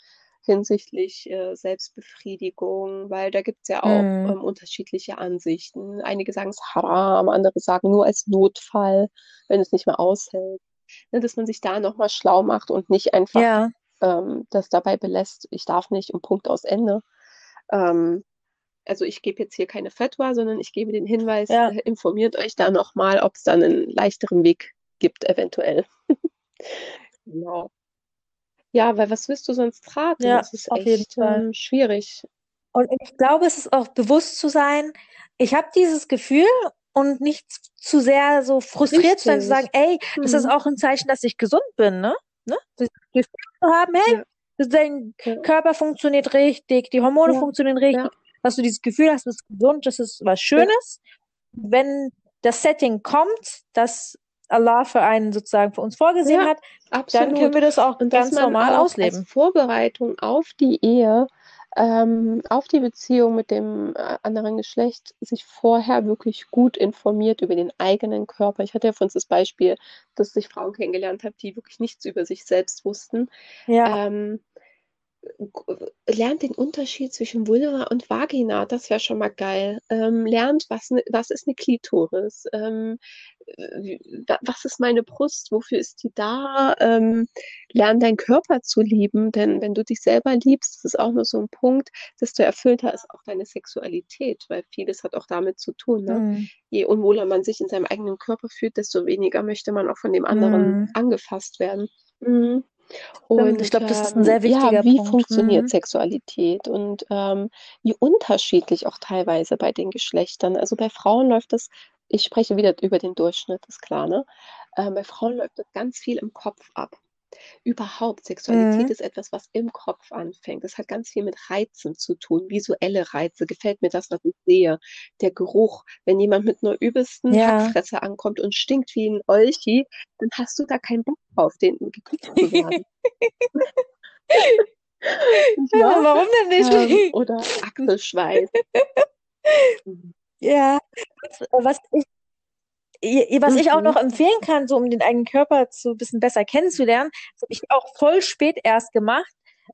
hinsichtlich äh, Selbstbefriedigung, weil da gibt es ja auch Mhm. ähm, unterschiedliche Ansichten. Einige sagen es haram, andere sagen nur als Notfall, wenn es nicht mehr aushält. Ne, dass man sich da nochmal schlau macht und nicht einfach Ja. ähm, das dabei belässt, ich darf nicht und Punkt aus Ende. Ähm, also ich gebe jetzt hier keine Fatwa, sondern ich gebe den Hinweis, Ja. äh, informiert euch da nochmal, ob es dann einen leichteren Weg gibt, eventuell. [LAUGHS] Genau. Ja, weil was willst du sonst raten? Ja, Das ist auf jeden echt Fall. ähm, schwierig. Und ich glaube, es ist auch bewusst zu sein, ich habe dieses Gefühl und nicht zu sehr so frustriert zu sein, zu sagen, Richtig. ey, das ist Mhm. auch ein Zeichen, dass ich gesund bin, ne? Ne? Das Gefühl zu haben, hey, Ja, dein ja, Körper funktioniert richtig, die Hormone ja, funktionieren richtig, dass du dieses Gefühl hast, du bist gesund, das ist was Schönes. Wenn das Setting kommt, das Allah für einen sozusagen für uns vorgesehen ja, hat, dann können absolut. wir das auch Und ganz normal auch als ausleben. Vorbereitung auf die Ehe, ähm, auf die Beziehung mit dem äh, anderen Geschlecht sich vorher wirklich gut informiert über den eigenen Körper. Ich hatte ja von uns das Beispiel, dass ich Frauen kennengelernt habe, die wirklich nichts über sich selbst wussten. Ja, Ähm, lernt den Unterschied zwischen Vulva und Vagina, das wäre schon mal geil. Ähm, lernt, was, ne, was ist eine Klitoris? Ähm, was ist meine Brust? Wofür ist die da? Ähm, lern deinen Körper zu lieben, denn wenn du dich selber liebst, das ist auch nur so ein Punkt, desto erfüllter ist auch deine Sexualität, weil vieles hat auch damit zu tun, ne? hm, Je unwohler man sich in seinem eigenen Körper fühlt, desto weniger möchte man auch von dem anderen hm. angefasst werden. Mhm. Stimmt, ich Und glaube, das ist ein ähm, sehr wichtiger ja, wie Punkt. funktioniert Hm. Sexualität und ähm, wie unterschiedlich auch teilweise bei den Geschlechtern. Also bei Frauen läuft das, ich spreche wieder über den Durchschnitt, ist klar, ne? Ähm, bei Frauen läuft das ganz viel im Kopf ab. Überhaupt, Sexualität Hm. ist etwas, was im Kopf anfängt. Das hat ganz viel mit Reizen zu tun, visuelle Reize. Gefällt mir das, was ich sehe? Der Geruch, wenn jemand mit einer übelsten Ja. Hackfresse ankommt und stinkt wie ein Olchi, dann hast du da keinen Bock drauf, den geküsst zu werden. [LAUGHS] Ja, Ja, warum denn [LAUGHS] ähm, nicht? oder Achselschweiß. [LAUGHS] Ja, was, was ich, i- was ich auch noch Mhm. empfehlen kann, so um den eigenen Körper ein bisschen besser kennenzulernen, das habe ich auch voll spät erst gemacht,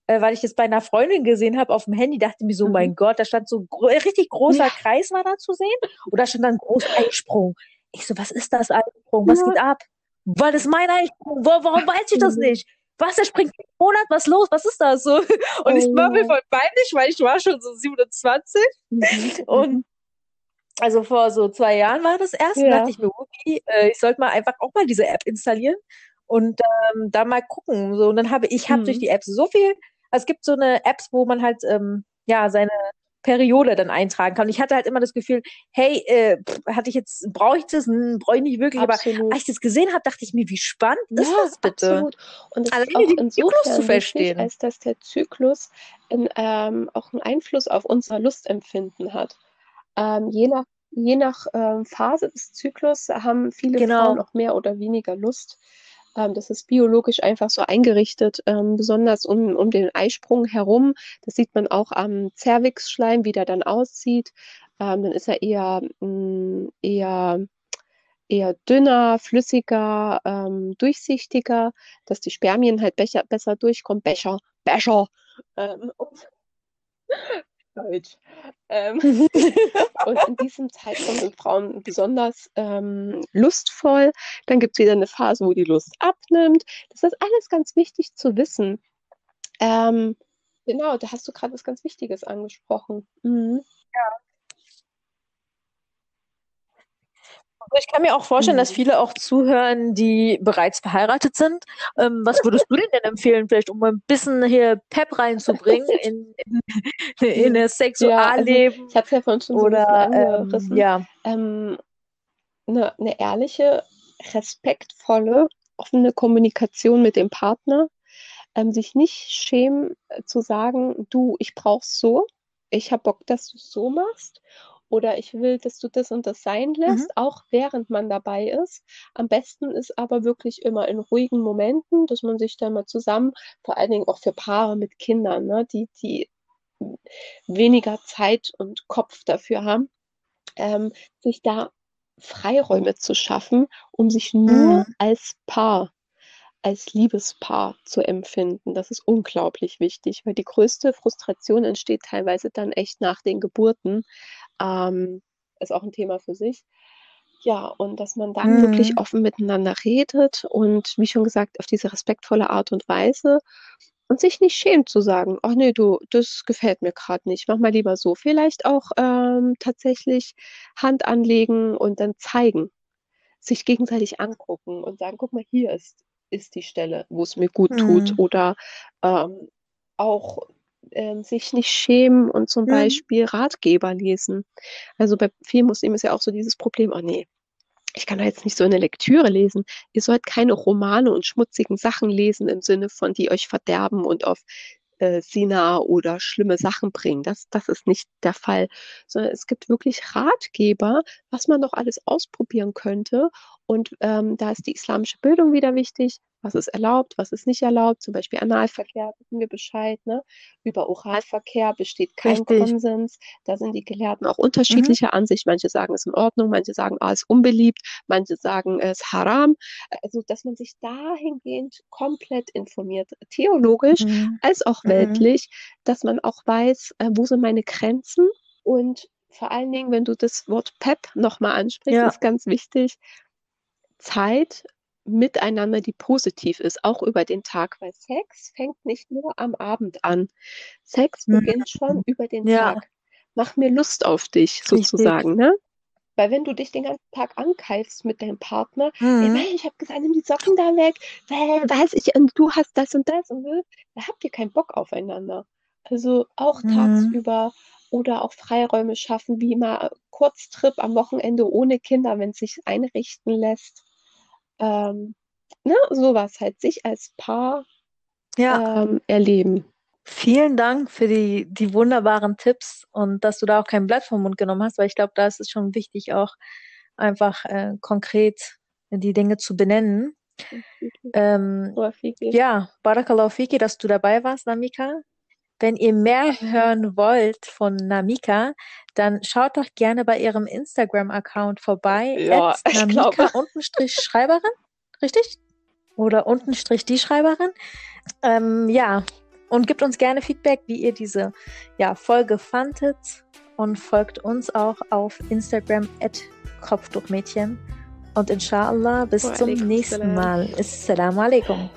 äh, weil ich es bei einer Freundin gesehen habe auf dem Handy, dachte mir so, Mhm. mein Gott, da stand so ein gro richtig großer Ja, Kreis war da zu sehen und da stand dann groß Eisprung. Ich so, was ist das Eisprung? Was ja. geht ab? Weil das ist mein Eisprung. Wo, warum weiß ich das Mhm. nicht? Was, der springt jeden Monat? Was los? Was ist das so? [LAUGHS] Und ich Oh war mir ja. voll peinlich, weil ich war schon so 27 Mhm. und Mhm. Also vor so zwei Jahren war das erst und dachte Ja. ich mir, okay, äh, ich sollte mal einfach auch mal diese App installieren. und ähm, da mal gucken. So, und dann habe ich habe durch Mhm. die Apps so viel, also es gibt so eine Apps, wo man halt ähm, ja seine Periode dann eintragen kann. Und ich hatte halt immer das Gefühl, hey, äh, pff, hatte ich jetzt, brauche ich das? Hm, brauche ich nicht wirklich. Aber Absolut. als ich das gesehen habe, dachte ich mir, wie spannend ist Ja, das bitte? absolut. Und es ist auch den Zyklus zu insofern wichtig, verstehen. als dass der Zyklus in, ähm, auch einen Einfluss auf unser Lustempfinden hat. Ähm, je nach, je nach ähm, Phase des Zyklus haben viele Genau. Frauen auch mehr oder weniger Lust. Ähm, das ist biologisch einfach so eingerichtet, ähm, besonders um, um den Eisprung herum. Das sieht man auch am Zervixschleim, wie der dann aussieht. Ähm, dann ist er eher, mh, eher eher dünner, flüssiger, ähm, durchsichtiger, dass die Spermien halt becher, besser durchkommen. Becher, Becher. Ähm, [LAUGHS] Deutsch. Ähm, [LAUGHS] und in diesem Zeitraum sind Frauen besonders ähm, lustvoll. Dann gibt es wieder eine Phase, wo die Lust abnimmt. Das ist alles ganz wichtig zu wissen. Ähm, genau, da hast du gerade was ganz Wichtiges angesprochen. Mhm. Also ich kann mir auch vorstellen, dass Mhm. viele auch zuhören, die bereits verheiratet sind. Ähm, was würdest du denen denn empfehlen, vielleicht um ein bisschen hier Pep reinzubringen [LAUGHS] in, in, in das Ja, also Sexualleben? ich hatte es ja vorhin schon so ein bisschen oder ähm, ja, ähm, eine, eine ehrliche, respektvolle, offene Kommunikation mit dem Partner, ähm, sich nicht schämen äh, zu sagen, du, ich brauch's so, ich habe Bock, dass du es so machst oder ich will, dass du das und das sein lässt, mhm. auch während man dabei ist. Am besten ist aber wirklich immer in ruhigen Momenten, dass man sich da mal zusammen, vor allen Dingen auch für Paare mit Kindern, ne, die, die weniger Zeit und Kopf dafür haben, ähm, sich da Freiräume zu schaffen, um sich nur Mhm. als Paar, als Liebespaar zu empfinden. Das ist unglaublich wichtig, weil die größte Frustration entsteht teilweise dann echt nach den Geburten. Ähm, ist auch ein Thema für sich. Ja, und dass man dann wirklich Mhm. offen miteinander redet und wie schon gesagt, auf diese respektvolle Art und Weise und sich nicht schämt zu sagen, ach nee, du, das gefällt mir gerade nicht, mach mal lieber so. Vielleicht auch ähm, tatsächlich Hand anlegen und dann zeigen, sich gegenseitig angucken und sagen, guck mal, hier ist, ist die Stelle, wo es mir gut tut. Mhm. Oder ähm, auch ähm, sich nicht schämen und zum Mhm. Beispiel Ratgeber lesen. Also bei vielen Muslimen ist ja auch so dieses Problem, oh nee, ich kann da jetzt nicht so eine Lektüre lesen. Ihr sollt keine Romane und schmutzigen Sachen lesen im Sinne von, die euch verderben und auf äh, Sina oder schlimme Sachen bringen. Das, das ist nicht der Fall, sondern es gibt wirklich Ratgeber, was man doch alles ausprobieren könnte. Und ähm, da ist die islamische Bildung wieder wichtig. Was ist erlaubt, was ist nicht erlaubt? Zum Beispiel Analverkehr, wissen wir Bescheid. Ne? Über Oralverkehr besteht kein Richtig. Konsens. Da sind die Gelehrten auch Mhm. unterschiedlicher Ansicht. Manche sagen, es ist in Ordnung, manche sagen, ah, es ist unbeliebt, manche sagen, es ist haram. Also, dass man sich dahingehend komplett informiert, theologisch Mhm. als auch Mhm. weltlich, dass man auch weiß, äh, wo sind meine Grenzen und vor allen Dingen, wenn du das Wort PEP nochmal ansprichst, Ja. ist ganz wichtig, Zeit miteinander, die positiv ist, auch über den Tag, weil Sex fängt nicht nur am Abend an. Sex Mhm. beginnt schon über den Ja, Tag. Mach mir Lust auf dich, richtig. sozusagen, ne? Weil wenn du dich den ganzen Tag ankeifst mit deinem Partner, ey, Mhm. Mann, ich habe gesagt, nimm die Socken da weg, weil, weiß ich, und du hast das und das und so, da habt ihr keinen Bock aufeinander. Also auch Mhm. tagsüber oder auch Freiräume schaffen, wie mal Kurztrip am Wochenende ohne Kinder, wenn es sich einrichten lässt. Ähm, ne, sowas halt, sich als Paar Ja. ähm, erleben. Vielen Dank für die, die wunderbaren Tipps und dass du da auch kein Blatt vom Mund genommen hast, weil ich glaube, da ist es schon wichtig, auch einfach äh, konkret die Dinge zu benennen. Ähm, ja, Barakallahu Fiki, dass du dabei warst, Namika. Wenn ihr mehr hören wollt von Namika, dann schaut doch gerne bei ihrem Instagram-Account vorbei, Ja. Namika [LAUGHS] untenstrich Schreiberin, richtig? Oder untenstrich die Schreiberin. Ähm, ja, und gebt uns gerne Feedback, wie ihr diese ja, Folge fandet und folgt uns auch auf Instagram at Kopftuchmädchen. Und inshallah bis Wa zum nächsten. Mal. Assalamu alaikum.